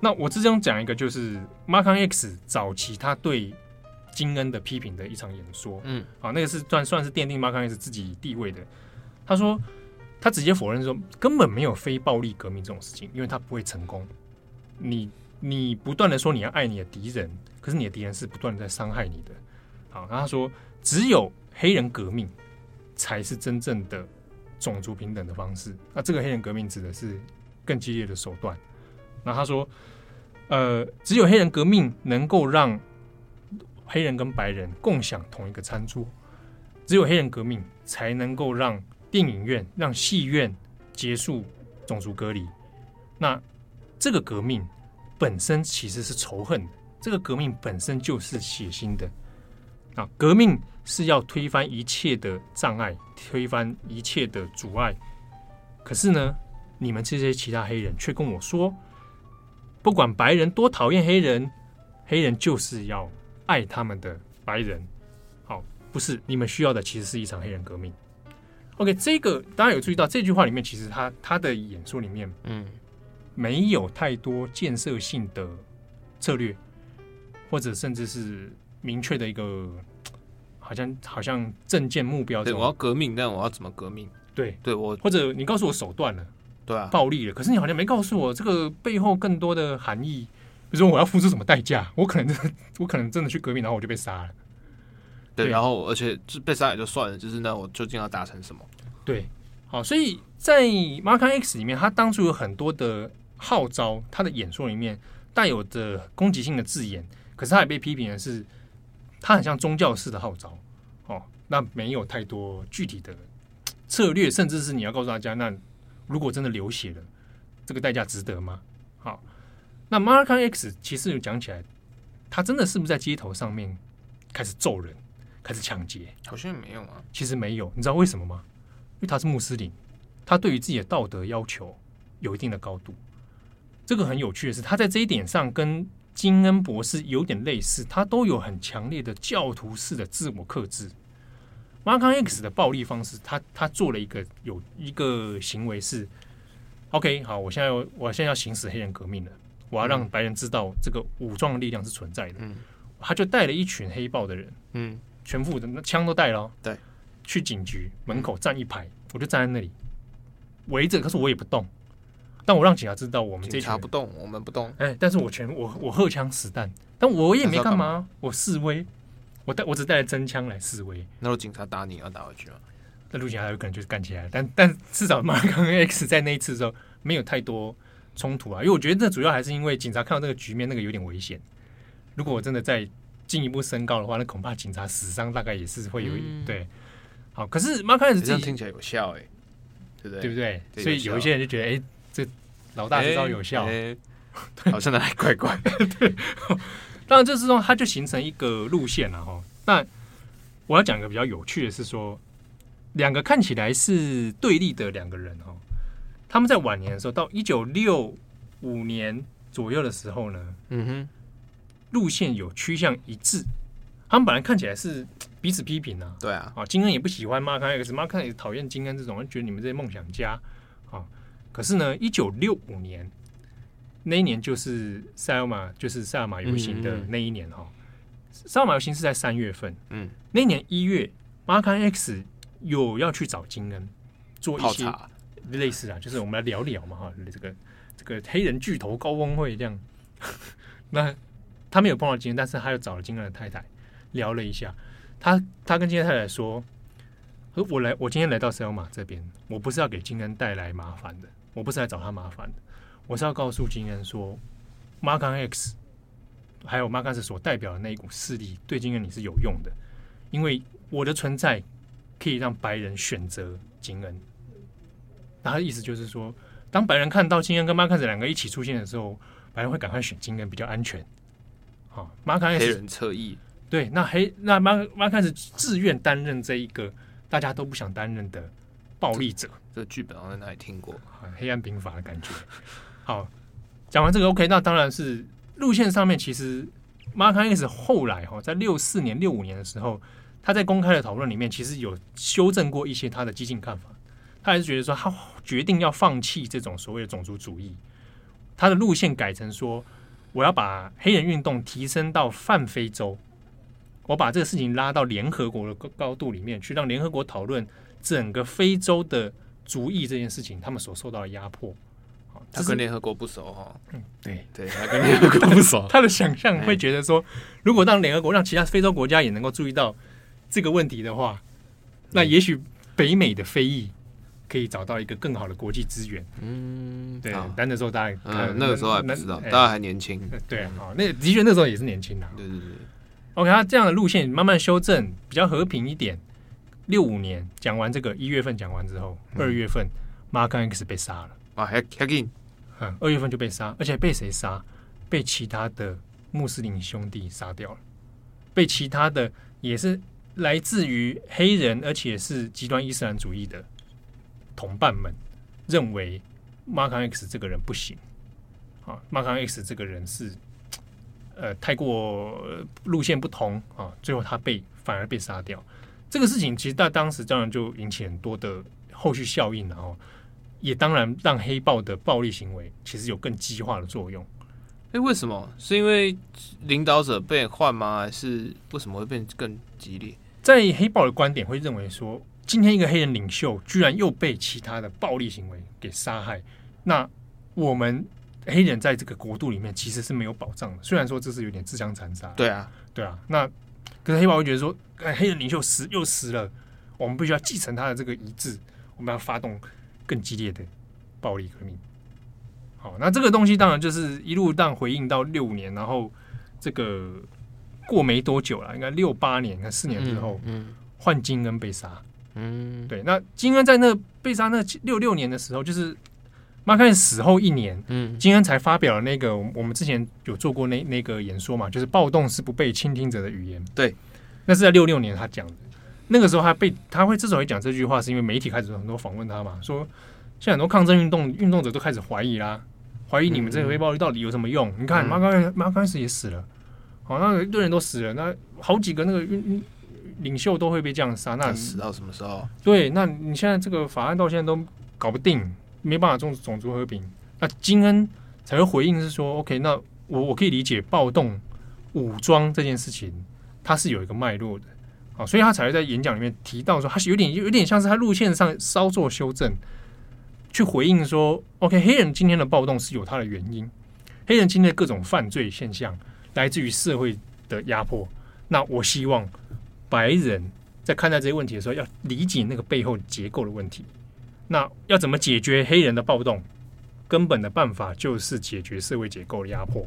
那我之中讲一个，就是 Malcolm X 早期他对金恩的批评的一场演说。嗯，啊，那个是算算是奠定 Malcolm X 自己地位的。他说，他直接否认说根本没有非暴力革命这种事情，因为他不会成功。你。你不断的说你要爱你的敌人，可是你的敌人是不断的在伤害你的。好，然后他说只有黑人革命才是真正的种族平等的方式。那这个黑人革命指的是更激烈的手段。那他说，呃，只有黑人革命能够让黑人跟白人共享同一个餐桌，只有黑人革命才能够让电影院、让戏院结束种族隔离。那这个革命。本身其实是仇恨的，这个革命本身就是血腥的啊！革命是要推翻一切的障碍，推翻一切的阻碍。可是呢，你们这些其他黑人却跟我说，不管白人多讨厌黑人，黑人就是要爱他们的白人。好，不是你们需要的，其实是一场黑人革命。OK，这个大家有注意到这句话里面，其实他他的演说里面，嗯。没有太多建设性的策略，或者甚至是明确的一个，好像好像政见目标。对，我要革命，但我要怎么革命？对，对我或者你告诉我手段了，对啊，暴力了。可是你好像没告诉我这个背后更多的含义，比如说我要付出什么代价？我可能真的，我可能真的去革命，然后我就被杀了。对，对然后而且被杀也就算了，就是那我究竟要达成什么？对。好，所以在 Malcolm X 里面，他当初有很多的号召，他的演说里面带有着攻击性的字眼，可是他也被批评的是，他很像宗教式的号召，哦，那没有太多具体的策略，甚至是你要告诉大家，那如果真的流血了，这个代价值得吗？好，那 Malcolm X 其实有讲起来，他真的是不是在街头上面开始揍人，开始抢劫？好像没有啊，其实没有，你知道为什么吗？因为他是穆斯林，他对于自己的道德要求有一定的高度。这个很有趣的是，他在这一点上跟金恩博士有点类似，他都有很强烈的教徒式的自我克制。Malcolm X 的暴力方式，他他做了一个有一个行为是，OK，好，我现在要我现在要行使黑人革命了，我要让白人知道这个武装的力量是存在的。嗯，他就带了一群黑豹的人，嗯，全副的那枪都带了哦，对。去警局门口站一排，我就站在那里围着，可是我也不动。但我让警察知道我们这群警察不动，我们不动。哎，但是我全我我荷枪实弹，但我也没干嘛，我示威，我带我只带了真枪来示威。那如果警察打你，要打回去吗？那陆警察有可能就是干起来，但但至少马刚 (laughs) X 在那一次的时候没有太多冲突啊，因为我觉得这主要还是因为警察看到这个局面，那个有点危险。如果我真的再进一步升高的话，那恐怕警察死伤大概也是会有一、嗯、对。好，可是马开始这样听起来有效哎，对不对？对不对？对，所以有一些人就觉得，哎，这老大这招有效，好像还怪怪。(laughs) 对，当然这之中它就形成一个路线了哈。那我要讲一个比较有趣的是说，两个看起来是对立的两个人哈，他们在晚年的时候，到一九六五年左右的时候呢，嗯哼，路线有趋向一致。他们本来看起来是 (tsk) 彼此批评啊，对啊，啊，金恩也不喜欢马康 X，马康也讨厌金恩这种，觉得你们这些梦想家啊。可是呢，一九六五年那一年就是塞尔玛，就是塞尔玛游行的那一年哈。塞尔玛游行是在三月份，嗯，那一年一月，马康 X 有要去找金恩做一些类似啊，就是我们来聊聊嘛哈，这个这个黑人巨头高峰会这样。(laughs) 那他没有碰到金恩，但是他又找了金恩的太太。聊了一下，他他跟金恩太太说：“我来，我今天来到 Selma 这边，我不是要给金恩带来麻烦的，我不是来找他麻烦的，我是要告诉金恩说，Malcolm X 还有 Malcolm X 所代表的那一股势力对金恩你是有用的，因为我的存在可以让白人选择金恩。那他的意思就是说，当白人看到金恩跟 Malcolm X 两个一起出现的时候，白人会赶快选金恩比较安全。好，Malcolm X 黑人侧翼。”对，那黑那马马开始自愿担任这一个大家都不想担任的暴力者。这剧本好像在哪里听过？(laughs) 黑暗兵法的感觉。好，讲完这个 OK，那当然是路线上面，其实 mark 一开始后来哈，在六四年、六五年的时候，他在公开的讨论里面，其实有修正过一些他的激进看法。他还是觉得说，他决定要放弃这种所谓的种族主义，他的路线改成说，我要把黑人运动提升到泛非洲。我把这个事情拉到联合国的高高度里面去，让联合国讨论整个非洲的族裔这件事情，他们所受到的压迫。他跟联合国不熟哈。嗯，对对，他跟联合国 (laughs) 不熟。他的想象会觉得说，如果让联合国让其他非洲国家也能够注意到这个问题的话，那也许北美的非裔可以找到一个更好的国际资源。嗯，对。但那时候大家那个时候还不知道，大家还年轻。对啊，那的确那时候也是年轻的。对对对。OK，他这样的路线慢慢修正，比较和平一点。六五年讲完这个，一月份讲完之后，二月份马康 X 被杀了啊，还还嗯，二月份就被杀，而且被谁杀？被其他的穆斯林兄弟杀掉了，被其他的也是来自于黑人，而且是极端伊斯兰主义的同伴们认为马康 X 这个人不行啊，马康 X 这个人是。呃，太过路线不同啊，最后他被反而被杀掉。这个事情其实在当时当然就引起很多的后续效应，然后也当然让黑豹的暴力行为其实有更激化的作用。哎，为什么？是因为领导者被换吗？还是为什么会变更激烈？在黑豹的观点会认为说，今天一个黑人领袖居然又被其他的暴力行为给杀害，那我们。黑人在这个国度里面其实是没有保障的，虽然说这是有点自相残杀。对啊，对啊。那可是黑豹会觉得说，哎，黑人领袖死又死了，我们必须要继承他的这个遗志，我我们要发动更激烈的暴力革命。好，那这个东西当然就是一路当回应到六五年，然后这个过没多久了，应该六八年，看四年之后，嗯，换金恩被杀，嗯，对，那金恩在那被杀那六六年的时候，就是马康死后一年，嗯，金恩才发表了那个我们之前有做过那那个演说嘛，就是暴动是不被倾听者的语言，对，那是在六六年他讲的，那个时候他被他会之所以讲这句话，是因为媒体开始很多访问他嘛，说现在很多抗争运动运动者都开始怀疑啦。怀疑你们这个黑暴力到底有什么用？嗯、你看马刚马刚开始也死了，好，那一堆人都死了，那好几个那个领领袖都会被这样杀，那死到什么时候？对，那你现在这个法案到现在都搞不定，没办法种种族和平，那金恩才会回应是说，OK，那我我可以理解暴动武装这件事情，它是有一个脉络的，所以他才会在演讲里面提到说，他是有点有点像是他路线上稍作修正。去回应说：“OK，黑人今天的暴动是有他的原因。黑人今天的各种犯罪现象来自于社会的压迫。那我希望白人在看待这些问题的时候，要理解那个背后结构的问题。那要怎么解决黑人的暴动？根本的办法就是解决社会结构的压迫。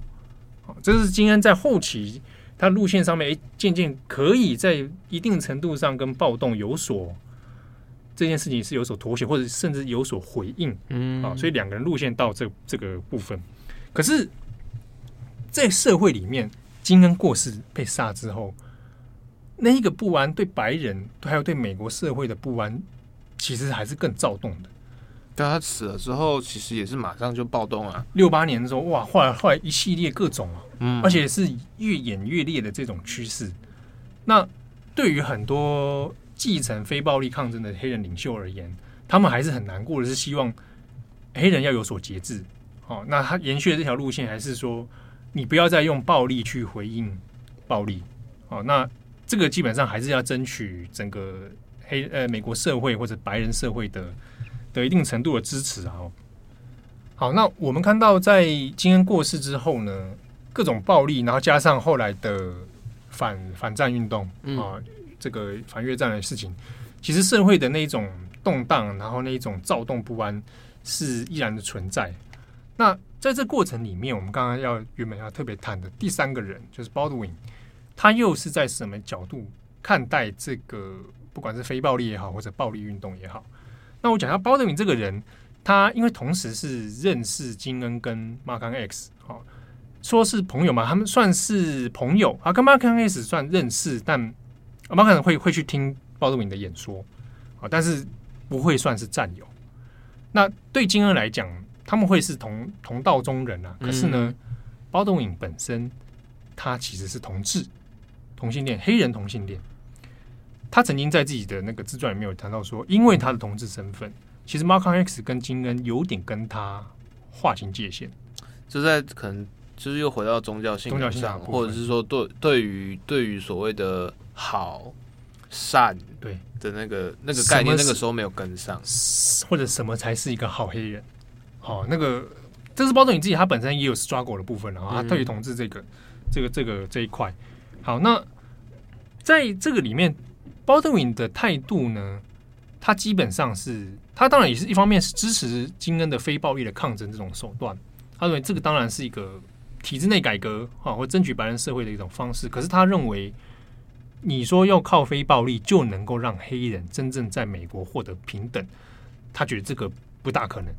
这是今天在后期他路线上面，诶，渐渐可以在一定程度上跟暴动有所。”这件事情是有所妥协，或者甚至有所回应，嗯啊，所以两个人路线到这这个部分，可是，在社会里面，金恩过世被杀之后，那一个不安对白人，还有对美国社会的不安，其实还是更躁动的。对，他死了之后，其实也是马上就暴动啊。六八年的时候，哇，后来后来一系列各种啊，嗯，而且是越演越烈的这种趋势。那对于很多。继承非暴力抗争的黑人领袖而言，他们还是很难过的，是希望黑人要有所节制。哦，那他延续的这条路线，还是说你不要再用暴力去回应暴力。哦，那这个基本上还是要争取整个黑呃美国社会或者白人社会的的一定程度的支持啊。好，那我们看到在金恩过世之后呢，各种暴力，然后加上后来的反反战运动啊。嗯这个反越战的事情，其实社会的那一种动荡，然后那一种躁动不安是依然的存在。那在这过程里面，我们刚刚要原本要特别谈的第三个人，就是 Baldwin，他又是在什么角度看待这个，不管是非暴力也好，或者暴力运动也好？那我讲下 Baldwin 这个人，他因为同时是认识金恩跟 Malcolm X，好，说是朋友嘛，他们算是朋友啊，跟 Malcolm X 算认识，但我们可能会会去听包德敏的演说啊，但是不会算是战友。那对金恩来讲，他们会是同同道中人啊。可是呢，包德敏本身他其实是同志、同性恋、黑人同性恋。他曾经在自己的那个自传里面有谈到说，因为他的同志身份，其实 Malcolm X 跟金恩有点跟他划清界限，就在可能就是又回到宗教性、宗教上，或者是说对对于对于所谓的。好善对的那个那个概念，那个时候没有跟上，或者什么才是一个好黑人？好，那个这是包括你自己，他本身也有 struggle 的部分啊，他对于同志这个、嗯、这个这个这一块。好，那在这个里面，包德敏的态度呢，他基本上是他当然也是一方面是支持金恩的非暴力的抗争这种手段，他认为这个当然是一个体制内改革啊，或争取白人社会的一种方式。可是他认为。你说要靠非暴力就能够让黑人真正在美国获得平等，他觉得这个不大可能。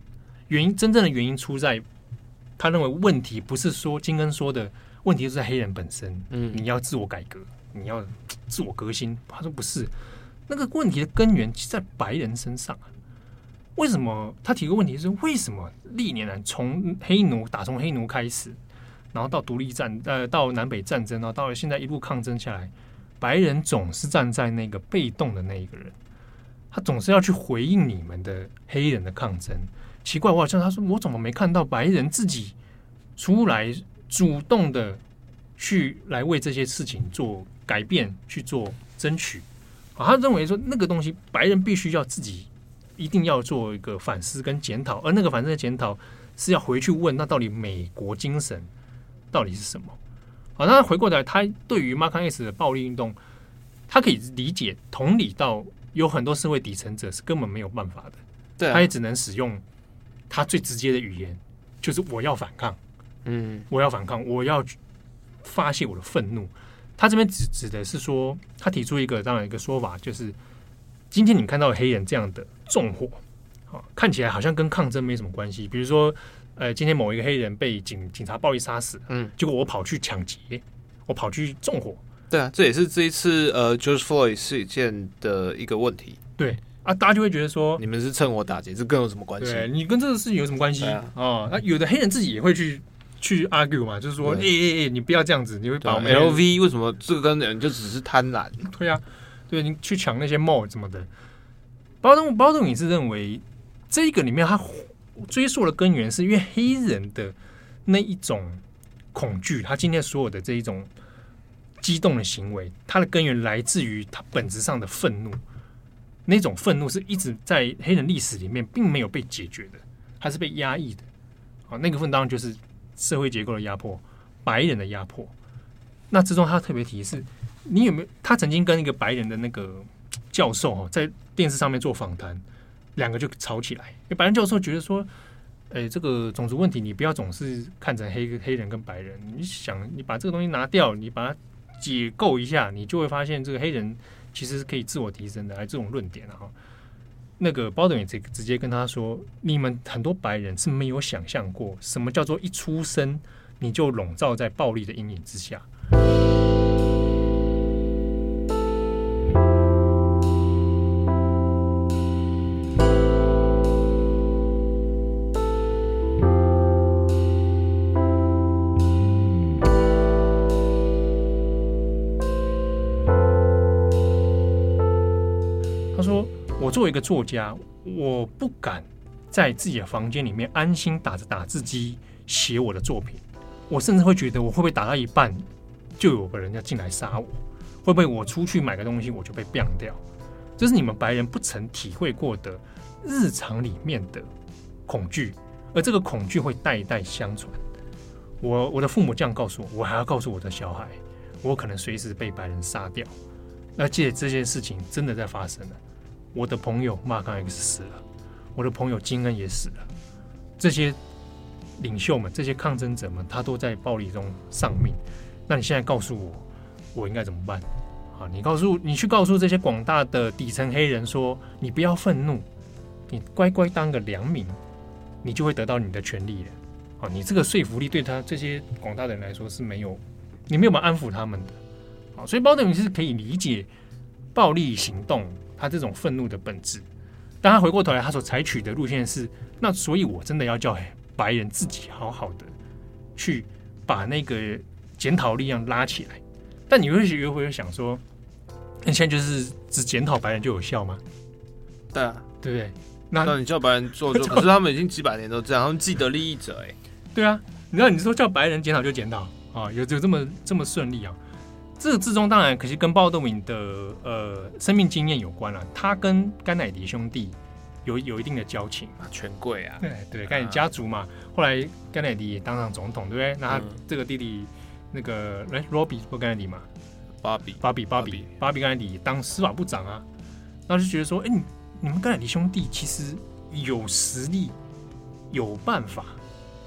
原因真正的原因出在，他认为问题不是说金恩说的问题是在黑人本身。嗯，你要自我改革，你要自我革新。他说不是，那个问题的根源在白人身上啊。为什么？他提个问题是为什么历年来从黑奴打从黑奴开始，然后到独立战呃到南北战争，然后到现在一路抗争下来。白人总是站在那个被动的那一个人，他总是要去回应你们的黑人的抗争。奇怪，我好像他说，我怎么没看到白人自己出来主动的去来为这些事情做改变、去做争取？啊，他认为说那个东西，白人必须要自己一定要做一个反思跟检讨，而那个反思的检讨是要回去问，那到底美国精神到底是什么？好，那回过来，他对于 X 的暴力运动，他可以理解、同理到有很多社会底层者是根本没有办法的。对、啊，他也只能使用他最直接的语言，就是我要反抗，嗯，我要反抗，我要发泄我的愤怒。他这边指指的是说，他提出一个这样一个说法，就是今天你看到黑人这样的纵火，啊，看起来好像跟抗争没什么关系。比如说，呃，今天某一个黑人被警警察暴力杀死，嗯，结果我跑去抢劫，我跑去纵火，对啊，这也是这一次呃，George Floyd 事件的一个问题。对啊，大家就会觉得说，你们是趁火打劫，这跟有什么关系？对，你跟这个事情有什么关系啊？哦，那有的黑人自己也会去。去 argue 嘛，就是说，哎哎哎，你不要这样子，你会把我们 LV 为什么这个跟人就只是贪婪？对啊，对，你去抢那些 mall 什么的。包东包东，你是认为这个里面他追溯的根源，是因为黑人的那一种恐惧，他今天所有的这一种激动的行为，它的根源来自于他本质上的愤怒。那种愤怒是一直在黑人历史里面并没有被解决的，它是被压抑的。好，那个愤当然就是。社会结构的压迫，白人的压迫。那之中他特别提示，你有没有？他曾经跟一个白人的那个教授哈，在电视上面做访谈，两个就吵起来。因为白人教授觉得说，哎，这个种族问题，你不要总是看成黑黑人跟白人。你想，你把这个东西拿掉，你把它解构一下，你就会发现这个黑人其实是可以自我提升的。来这种论点哈。那个包德也直直接跟他说：“你们很多白人是没有想象过什么叫做一出生你就笼罩在暴力的阴影之下。”作为一个作家，我不敢在自己的房间里面安心打着打字机写我的作品。我甚至会觉得，我会不会打到一半就有个人要进来杀我？会不会我出去买个东西我就被毙掉？这是你们白人不曾体会过的日常里面的恐惧，而这个恐惧会代代相传。我我的父母这样告诉我，我还要告诉我的小孩，我可能随时被白人杀掉。而且这件事情真的在发生了。我的朋友马康 X 死了，我的朋友金恩也死了，这些领袖们、这些抗争者们，他都在暴力中丧命。那你现在告诉我，我应该怎么办？啊，你告诉你去告诉这些广大的底层黑人说，你不要愤怒，你乖乖当个良民，你就会得到你的权利了。啊，你这个说服力对他这些广大的人来说是没有，你没有办法安抚他们的。啊，所以包德你是可以理解暴力行动。他这种愤怒的本质，当他回过头来，他所采取的路线是：那所以，我真的要叫白人自己好好的去把那个检讨力量拉起来。但你会又会想说，那现在就是只检讨白人就有效吗？对啊，对不对？那那你叫白人做 (laughs) 做，可是他们已经几百年都这样，他们既得利益者哎、欸。对啊，你知道你说叫白人检讨就检讨啊，有有这么这么顺利啊？这个之中当然可是跟鲍德敏的呃生命经验有关了、啊，他跟甘乃迪兄弟有有一定的交情啊，权贵啊，对对，甘乃迪家族嘛。后来甘乃迪也当上总统，对不对？那他这个弟弟那个来罗比不甘乃迪嘛，巴比巴比巴比巴比甘乃迪当司法部长啊，那就觉得说，哎，你你们甘乃迪兄弟其实有实力，有办法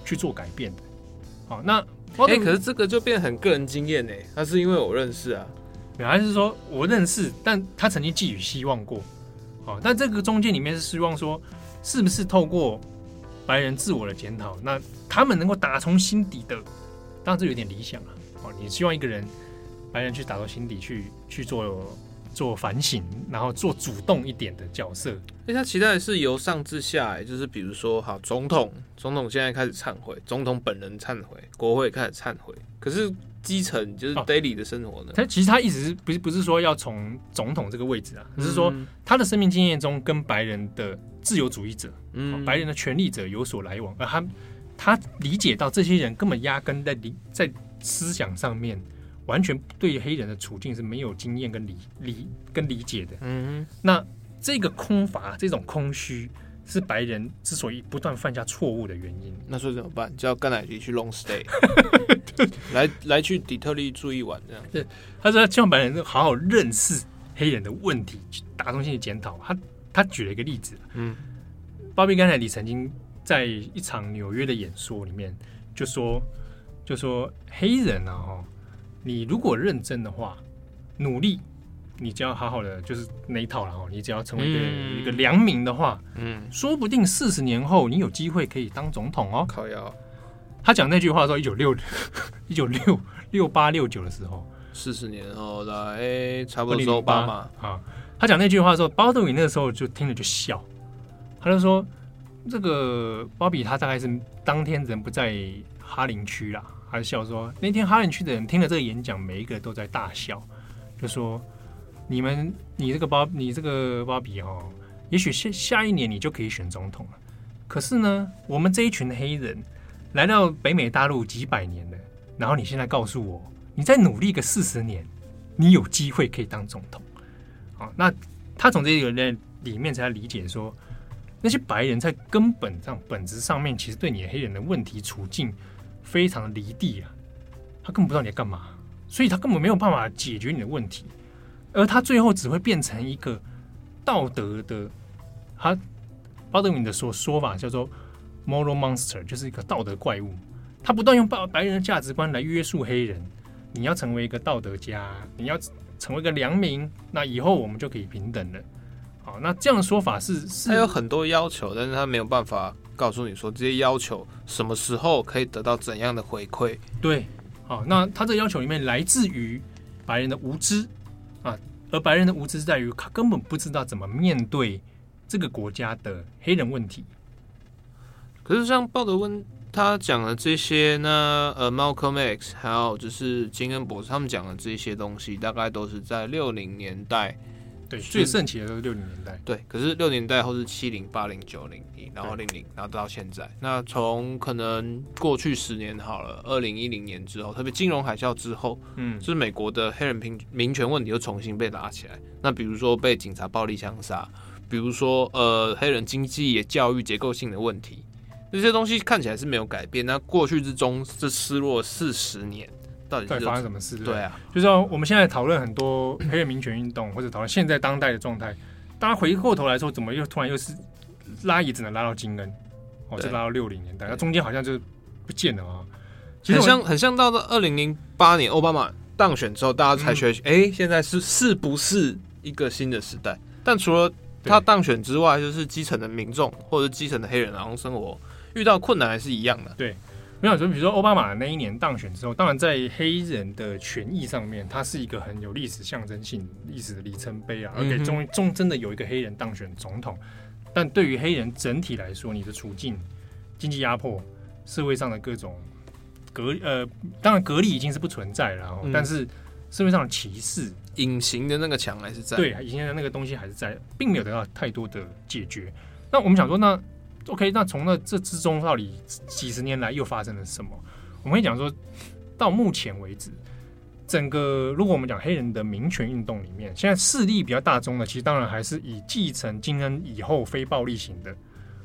去做改变的。好，那。哎、欸，可是这个就变很个人经验呢。他是因为我认识啊，还是说我认识，但他曾经寄予希望过。哦，但这个中间里面是希望说，是不是透过白人自我的检讨，那他们能够打从心底的，当然这有点理想啊。哦，你希望一个人白人去打到心底去去做。做反省，然后做主动一点的角色。哎，他期待是由上至下，就是比如说，好，总统，总统现在开始忏悔，总统本人忏悔，国会开始忏悔。可是基层就是 daily 的生活呢？他、哦、其实他一直是不是不是说要从总统这个位置啊，只是说他的生命经验中跟白人的自由主义者、嗯，白人的权力者有所来往，而他他理解到这些人根本压根在理在思想上面。完全对黑人的处境是没有经验跟理理跟理解的。嗯，那这个空乏，这种空虚，是白人之所以不断犯下错误的原因。那说怎么办？叫甘乃迪去 long stay，(laughs) 来来去底特律住一晚这样。对，他说他希望白人好好认识黑人的问题，去打从心的检讨。他他举了一个例子，嗯，鲍比甘乃迪曾经在一场纽约的演说里面就说，就说黑人啊，哈，你如果认真的话，努力，你只要好好的，就是那一套了哦。你只要成为一个、嗯、一个良民的话，嗯，说不定四十年后你有机会可以当总统哦。靠腰，他讲那句话的时候，一九六 (laughs) 一九六六八六九的时候，四十年后的哎，差不多欧巴马啊。他讲那句话的时候，包德温那个时候就听了就笑，他就说。这个鲍比他大概是当天人不在哈林区啦，还笑说那天哈林区的人听了这个演讲，每一个都在大笑，就说你们你这个鲍你这个芭比哦，也许下下一年你就可以选总统了。可是呢，我们这一群黑人来到北美大陆几百年了，然后你现在告诉我，你再努力个四十年，你有机会可以当总统。好，那他从这个人里面才理解说。那些白人在根本上、本质上面，其实对你黑人的问题处境非常离地啊，他根本不知道你在干嘛，所以他根本没有办法解决你的问题，而他最后只会变成一个道德的，他鲍德敏的说说法叫做 moral monster，就是一个道德怪物，他不断用白白人的价值观来约束黑人，你要成为一个道德家，你要成为一个良民，那以后我们就可以平等了。好，那这样的说法是，是他有很多要求，但是他没有办法告诉你说这些要求什么时候可以得到怎样的回馈。对，好，那他这要求里面来自于白人的无知啊，而白人的无知是在于他根本不知道怎么面对这个国家的黑人问题。可是像鲍德温他讲的这些呢，呃，Malcolm X 还有就是金恩博士他们讲的这些东西，大概都是在六零年代。对，最盛期的都是六零年代。对，可是六零年代后是七零、八零、九零，然后零零，然后到现在。那从可能过去十年好了，二零一零年之后，特别金融海啸之后，嗯，就是美国的黑人平民权问题又重新被拉起来。那比如说被警察暴力枪杀，比如说呃黑人经济也教育结构性的问题，这些东西看起来是没有改变。那过去之中是失落四十年。到底在发生什么事？对啊，就是说我们现在讨论很多黑人民权运动，或者讨论现在当代的状态，大家回过头来说，怎么又突然又是拉椅只能拉到金恩，哦，就拉到六零年代，那中间好像就不见了啊。其实很像很像到了二零零八年奥巴马当选之后，大家才学习，哎、嗯欸，现在是是不是一个新的时代？但除了他当选之外，就是基层的民众或者基层的黑人，然后生活遇到困难还是一样的。对。没有，就比如说奥巴马那一年当选之后，当然在黑人的权益上面，它是一个很有历史象征性、历史的里程碑啊。而且终于终真的有一个黑人当选总统，但对于黑人整体来说，你的处境、经济压迫、社会上的各种隔呃，当然隔离已经是不存在了，但是社会上的歧视、隐形的那个墙还是在，对，隐形的那个东西还是在，并没有得到太多的解决。那我们想说，那。OK，那从那这之中到底几十年来又发生了什么？我们会讲说，到目前为止，整个如果我们讲黑人的民权运动里面，现在势力比较大宗的，其实当然还是以继承金恩以后非暴力型的。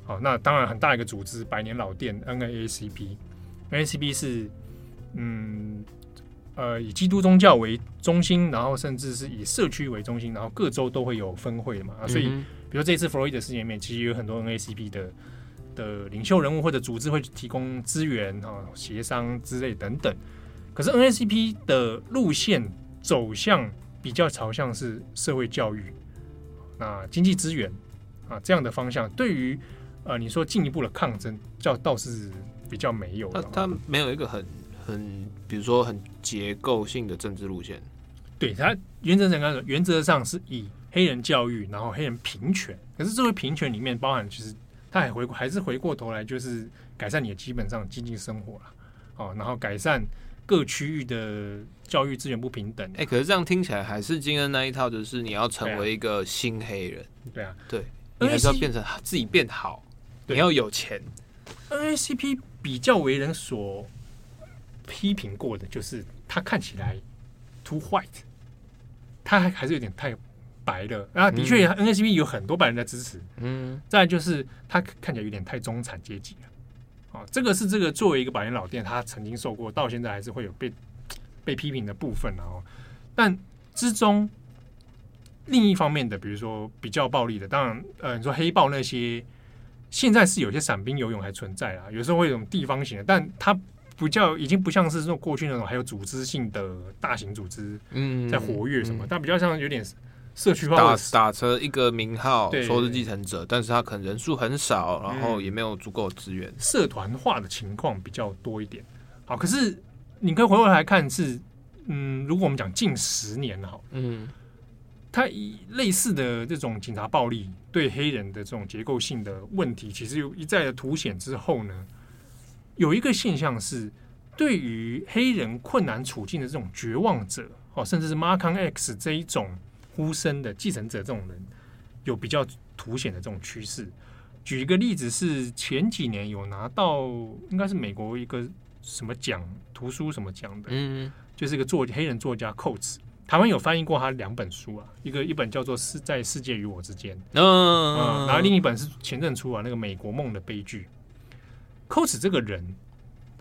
好，那当然很大一个组织，百年老店 NAACP，NAACP 是嗯呃以基督宗教为中心，然后甚至是以社区为中心，然后各州都会有分会嘛，所以。嗯比如这次弗洛伊德事件里面，其实有很多 NAACP 的的领袖人物或者组织会提供资源啊、协商之类等等。可是 NAACP 的路线走向比较朝向是社会教育、那经济资源啊这样的方向。对于呃你说进一步的抗争，叫倒是比较没有。他他没有一个很很比如说很结构性的政治路线。对他原则上来说，原则上是以。黑人教育，然后黑人平权，可是这个平权里面包含，其实他还回还是回过头来，就是改善你的基本上经济生活了，哦，然后改善各区域的教育资源不平等。哎、欸，可是这样听起来还是金恩那一套，就是你要成为一个新黑人，对啊，对，你还是要变成自己变好，你要有钱。NAACP 比较为人所批评过的，就是他看起来 too white，他还还是有点太。白的啊，的确，NAACP 有很多白人在支持。嗯，再就是他看起来有点太中产阶级了。哦，这个是这个作为一个百年老店，他曾经受过，到现在还是会有被被批评的部分。然后，但之中另一方面的，比如说比较暴力的，当然，呃，你说黑豹那些现在是有些伞兵游泳还存在啊，有时候会有种地方型的，但它不叫，已经不像是这种过去那种还有组织性的大型组织，嗯，在活跃什么，嗯嗯、但比较像有点社区化打打成一个名号说是继承者，但是他可能人数很少，然后也没有足够资源，嗯、社团化的情况比较多一点。好，可是你可以回过来看是，嗯，如果我们讲近十年哈，嗯。他以类似的这种警察暴力对黑人的这种结构性的问题，其实有一再的凸显之后呢，有一个现象是，对于黑人困难处境的这种绝望者，哦，甚至是 Malcolm X 这一种呼声的继承者，这种人有比较凸显的这种趋势。举一个例子是前几年有拿到应该是美国一个什么奖，图书什么奖的，嗯，就是一个作黑人作家 Coates。台湾有翻译过他两本书啊，一个一本叫做《是在世界与我之间》，嗯，嗯，然后另一本是前阵出啊，那个《美国梦的悲剧》。Coates 这个人，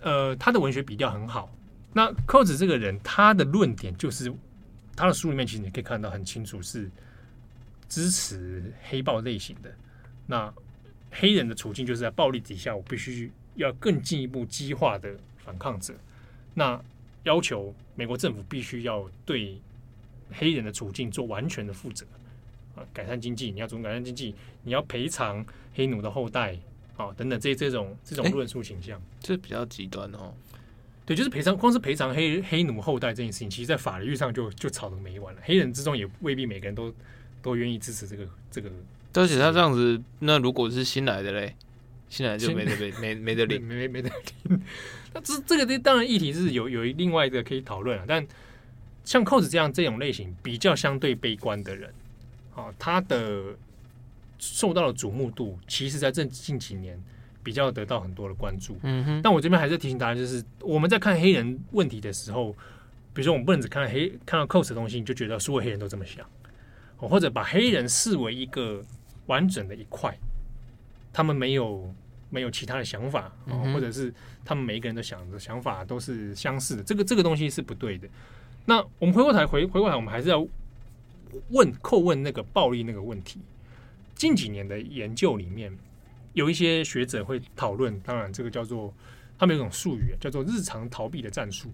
呃，他的文学笔调很好。那 Coates 这个人，他的论点就是，他的书里面其实你可以看到很清楚，是支持黑豹类型的。那黑人的处境就是在暴力底下，我必须要更进一步激化的反抗者。那要求美国政府必须要对。黑人的处境做完全的负责啊，改善经济，你要怎么改善经济？你要赔偿黑奴的后代啊，等等这这种这种论述倾向，欸、这比较极端哦。对，就是赔偿，光是赔偿黑黑奴后代这件事情，其实，在法律上就就吵得没完了。黑人之中也未必每个人都都愿意支持这个这个。而且他这样子，那如果是新来的嘞，新来就没得没没没得领，(laughs) 没没没得领。那这这个这当然议题是有有另外一个可以讨论啊，但。像寇子这样这种类型比较相对悲观的人，啊，他的受到的瞩目度，其实在这近几年比较得到很多的关注。嗯哼。但我这边还是提醒大家，就是我们在看黑人问题的时候，比如说我们不能只看黑看到扣子的东西，你就觉得所有黑人都这么想，或者把黑人视为一个完整的一块，他们没有没有其他的想法，或者是他们每一个人的想的想法都是相似的，这个这个东西是不对的。那我们回过头来回回过来，我们还是要问扣问那个暴力那个问题。近几年的研究里面，有一些学者会讨论，当然这个叫做他们有一种术语叫做日常逃避的战术。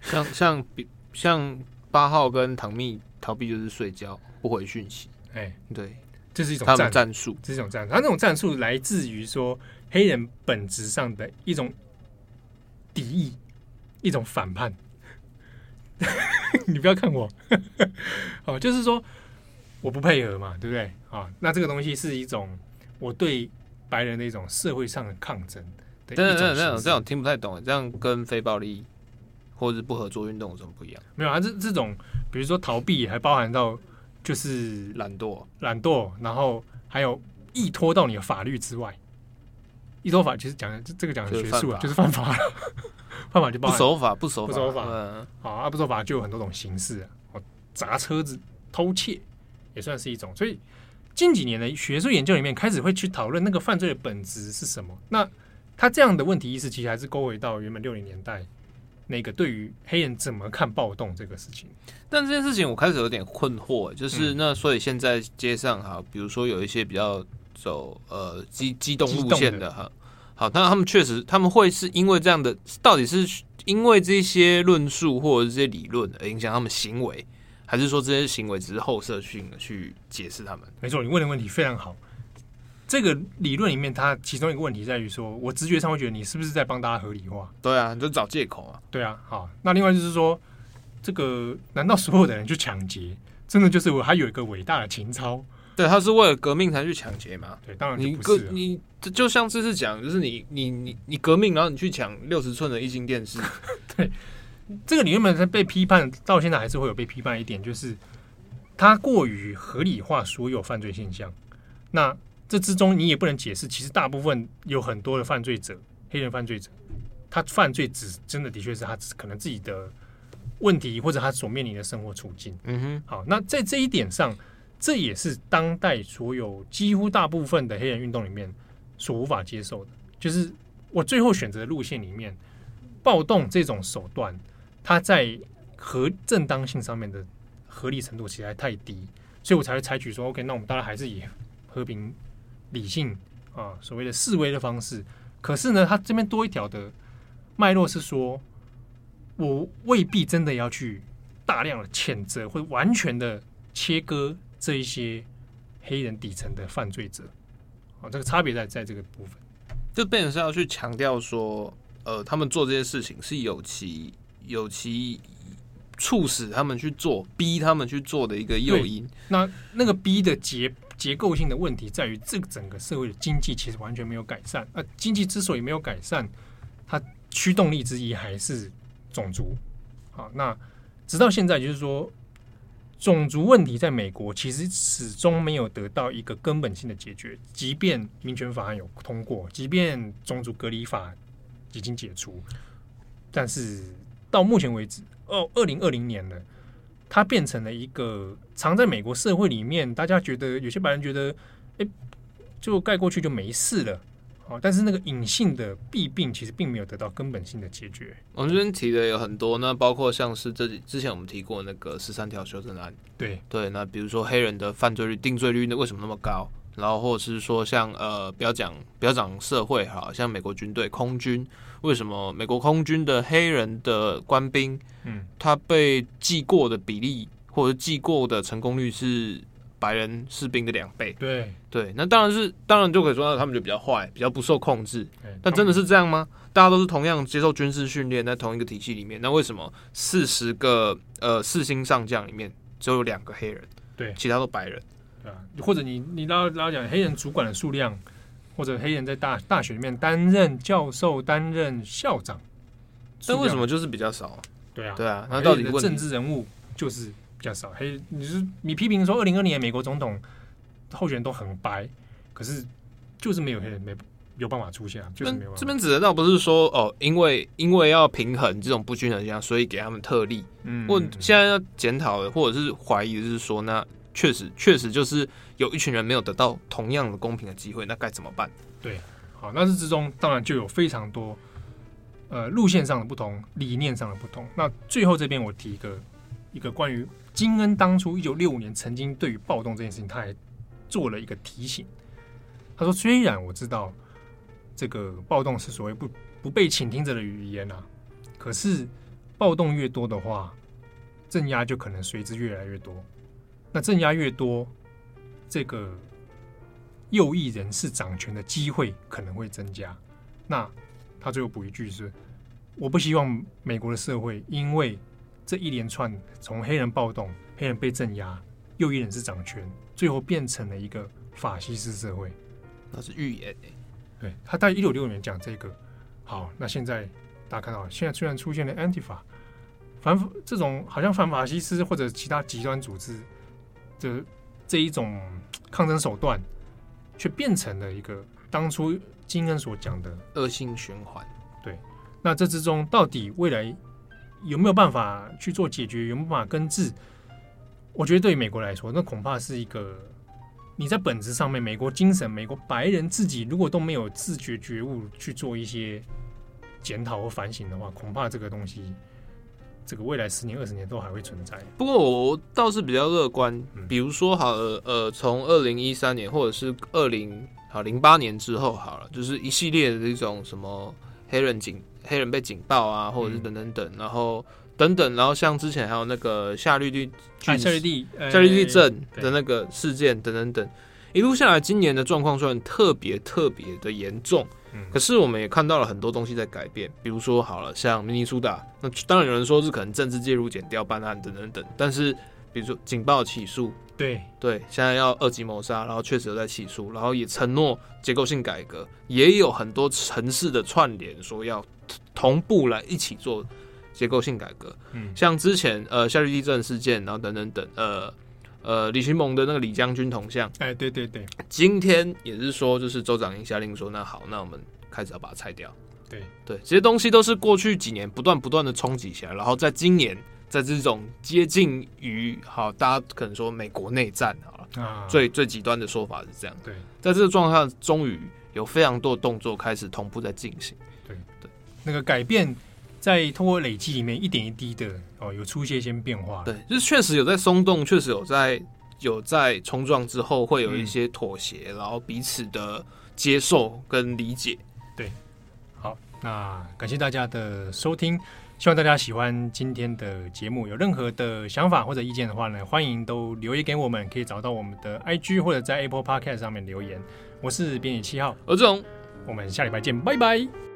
像像比像八号跟唐蜜逃避就是睡觉不回讯息。哎，对，这是一种战战术，这是一种战术。他那种战术来自于说黑人本质上的一种敌意。一种反叛，(laughs) 你不要看我，(laughs) 哦，就是说我不配合嘛，对不对？啊，那这个东西是一种我对白人的一种社会上的抗争的一种。真的，真的，这种这种听不太懂，这样跟非暴力或者是不合作运动有什么不一样？没有啊，这这种比如说逃避，还包含到就是懒惰，懒惰，然后还有依托到你的法律之外，依托法其实讲的这这个讲的学术啊，就是犯法了。犯法就不守法，不守法，不守法。嗯，好啊，不守法就有很多种形式啊。哦，砸车子、偷窃也算是一种。所以近几年的学术研究里面，开始会去讨论那个犯罪的本质是什么。那他这样的问题意识，其实还是勾回到原本六零年代那个对于黑人怎么看暴动这个事情。但这件事情我开始有点困惑，就是那所以现在街上哈，比如说有一些比较走呃机机动路线的哈。好，那他们确实，他们会是因为这样的，到底是因为这些论述或者这些理论而影响他们行为，还是说这些行为只是后设性的去解释他们？没错，你问的问题非常好。这个理论里面，它其中一个问题在于说，我直觉上会觉得你是不是在帮大家合理化？对啊，你就找借口啊。对啊，好，那另外就是说，这个难道所有的人去抢劫，真的就是我还有一个伟大的情操？对，他是为了革命才去抢劫嘛？对，当然你革你就像这次讲，就是你你你你革命，然后你去抢六十寸的液晶电视。(laughs) 对，(laughs) 这个理论本被批判到现在还是会有被批判一点，就是它过于合理化所有犯罪现象。那这之中你也不能解释，其实大部分有很多的犯罪者，黑人犯罪者，他犯罪只真的的确是他可能自己的问题，或者他所面临的生活处境。嗯哼，好，那在这一点上。这也是当代所有几乎大部分的黑人运动里面所无法接受的，就是我最后选择的路线里面，暴动这种手段，它在合正当性上面的合理程度其实还太低，所以我才会采取说，OK，那我们大家还是以和平理性啊，所谓的示威的方式。可是呢，他这边多一条的脉络是说，我未必真的要去大量的谴责，会完全的切割这一些黑人底层的犯罪者。啊，这个差别在在这个部分，就变成是要去强调说，呃，他们做这些事情是有其有其促使他们去做，逼他们去做的一个诱因。那那个逼的结结构性的问题在于，这个整个社会的经济其实完全没有改善。那经济之所以没有改善，它驱动力之一还是种族。好，那直到现在，就是说。种族问题在美国其实始终没有得到一个根本性的解决，即便民权法案有通过，即便种族隔离法已经解除，但是到目前为止，哦，二零二零年了，它变成了一个藏在美国社会里面，大家觉得有些白人觉得，哎，就盖过去就没事了。但是那个隐性的弊病其实并没有得到根本性的解决。我们这边提的有很多，那包括像是这之前我们提过那个十三条修正案，对对，那比如说黑人的犯罪率、定罪率那为什么那么高？然后或者是说像呃，不要讲不要讲社会哈，像美国军队空军，为什么美国空军的黑人的官兵，嗯，他被记过的比例或者记过的成功率是？白人士兵的两倍，对对，那当然是，当然就可以说，他们就比较坏，比较不受控制。但真的是这样吗？大家都是同样接受军事训练，在同一个体系里面，那为什么四十个呃四星上将里面只有两个黑人？对，其他都白人。对啊，或者你你拉拉讲黑人主管的数量，或者黑人在大大学里面担任教授、担任校长，但为什么就是比较少？对啊，对啊，那到底的政治人物就是。比较少，黑，你是你批评说二零二零年美国总统候选人都很白，可是就是没有黑人没有办法出现，就是没有办法。这边指的倒不是说哦，因为因为要平衡这种不均衡性，所以给他们特例。嗯，或现在要检讨的，或者是怀疑的是说，那确实确实就是有一群人没有得到同样的公平的机会，那该怎么办？对，好，那这之中当然就有非常多呃路线上的不同，理念上的不同。那最后这边我提一个一个关于。金恩当初一九六五年曾经对于暴动这件事情，他还做了一个提醒。他说：“虽然我知道这个暴动是所谓不不被倾听者的语言啊，可是暴动越多的话，镇压就可能随之越来越多。那镇压越多，这个右翼人士掌权的机会可能会增加。那他最后补一句是：我不希望美国的社会因为。”这一连串从黑人暴动、黑人被镇压、右翼人士掌权，最后变成了一个法西斯社会，那是预言。对，他在一九六五年讲这个。好，那现在大家看到，现在虽然出现了 Antifa 反这种好像反法西斯或者其他极端组织的这一种抗争手段，却变成了一个当初金恩所讲的恶性循环。对，那这之中到底未来？有没有办法去做解决？有没有办法根治？我觉得对于美国来说，那恐怕是一个你在本质上面，美国精神，美国白人自己如果都没有自觉觉悟去做一些检讨和反省的话，恐怕这个东西，这个未来十年、二十年都还会存在。不过我倒是比较乐观，比如说好了，呃，从二零一三年或者是二零好零八年之后好了，就是一系列的这种什么黑人警。黑人被警报啊，或者是等等等，然后等等，然后像之前还有那个夏绿蒂、夏绿蒂、夏绿蒂镇的那个事件等等等，一路下来，今年的状况虽然特别特别的严重，可是我们也看到了很多东西在改变。比如说，好了，像明尼苏达，那当然有人说是可能政治介入、减掉办案等等等，但是比如说警报起诉。对对，现在要二级谋杀，然后确实有在起诉，然后也承诺结构性改革，也有很多城市的串联说要同步来一起做结构性改革。嗯，像之前呃夏绿地震事件，然后等等等，呃呃李群蒙的那个李将军铜像，哎对对对，今天也是说就是州长已经下令说，那好，那我们开始要把它拆掉。对对，这些东西都是过去几年不断不断的冲击起来，然后在今年。在这种接近于好，大家可能说美国内战好了，啊、最最极端的说法是这样。对，在这个状况下，终于有非常多的动作开始同步在进行。对对，那个改变在通过累积里面一点一滴的哦，有出现一些变化。对，就是确实有在松动，确实有在有在冲撞之后会有一些妥协，嗯、然后彼此的接受跟理解。对，好，那感谢大家的收听，希望大家喜欢今天的节目。有任何的想法或者意见的话呢，欢迎都留言给我们，可以找到我们的 IG 或者在 Apple Podcast 上面留言。我是编辑七号，我是志荣，我们下礼拜见，拜拜。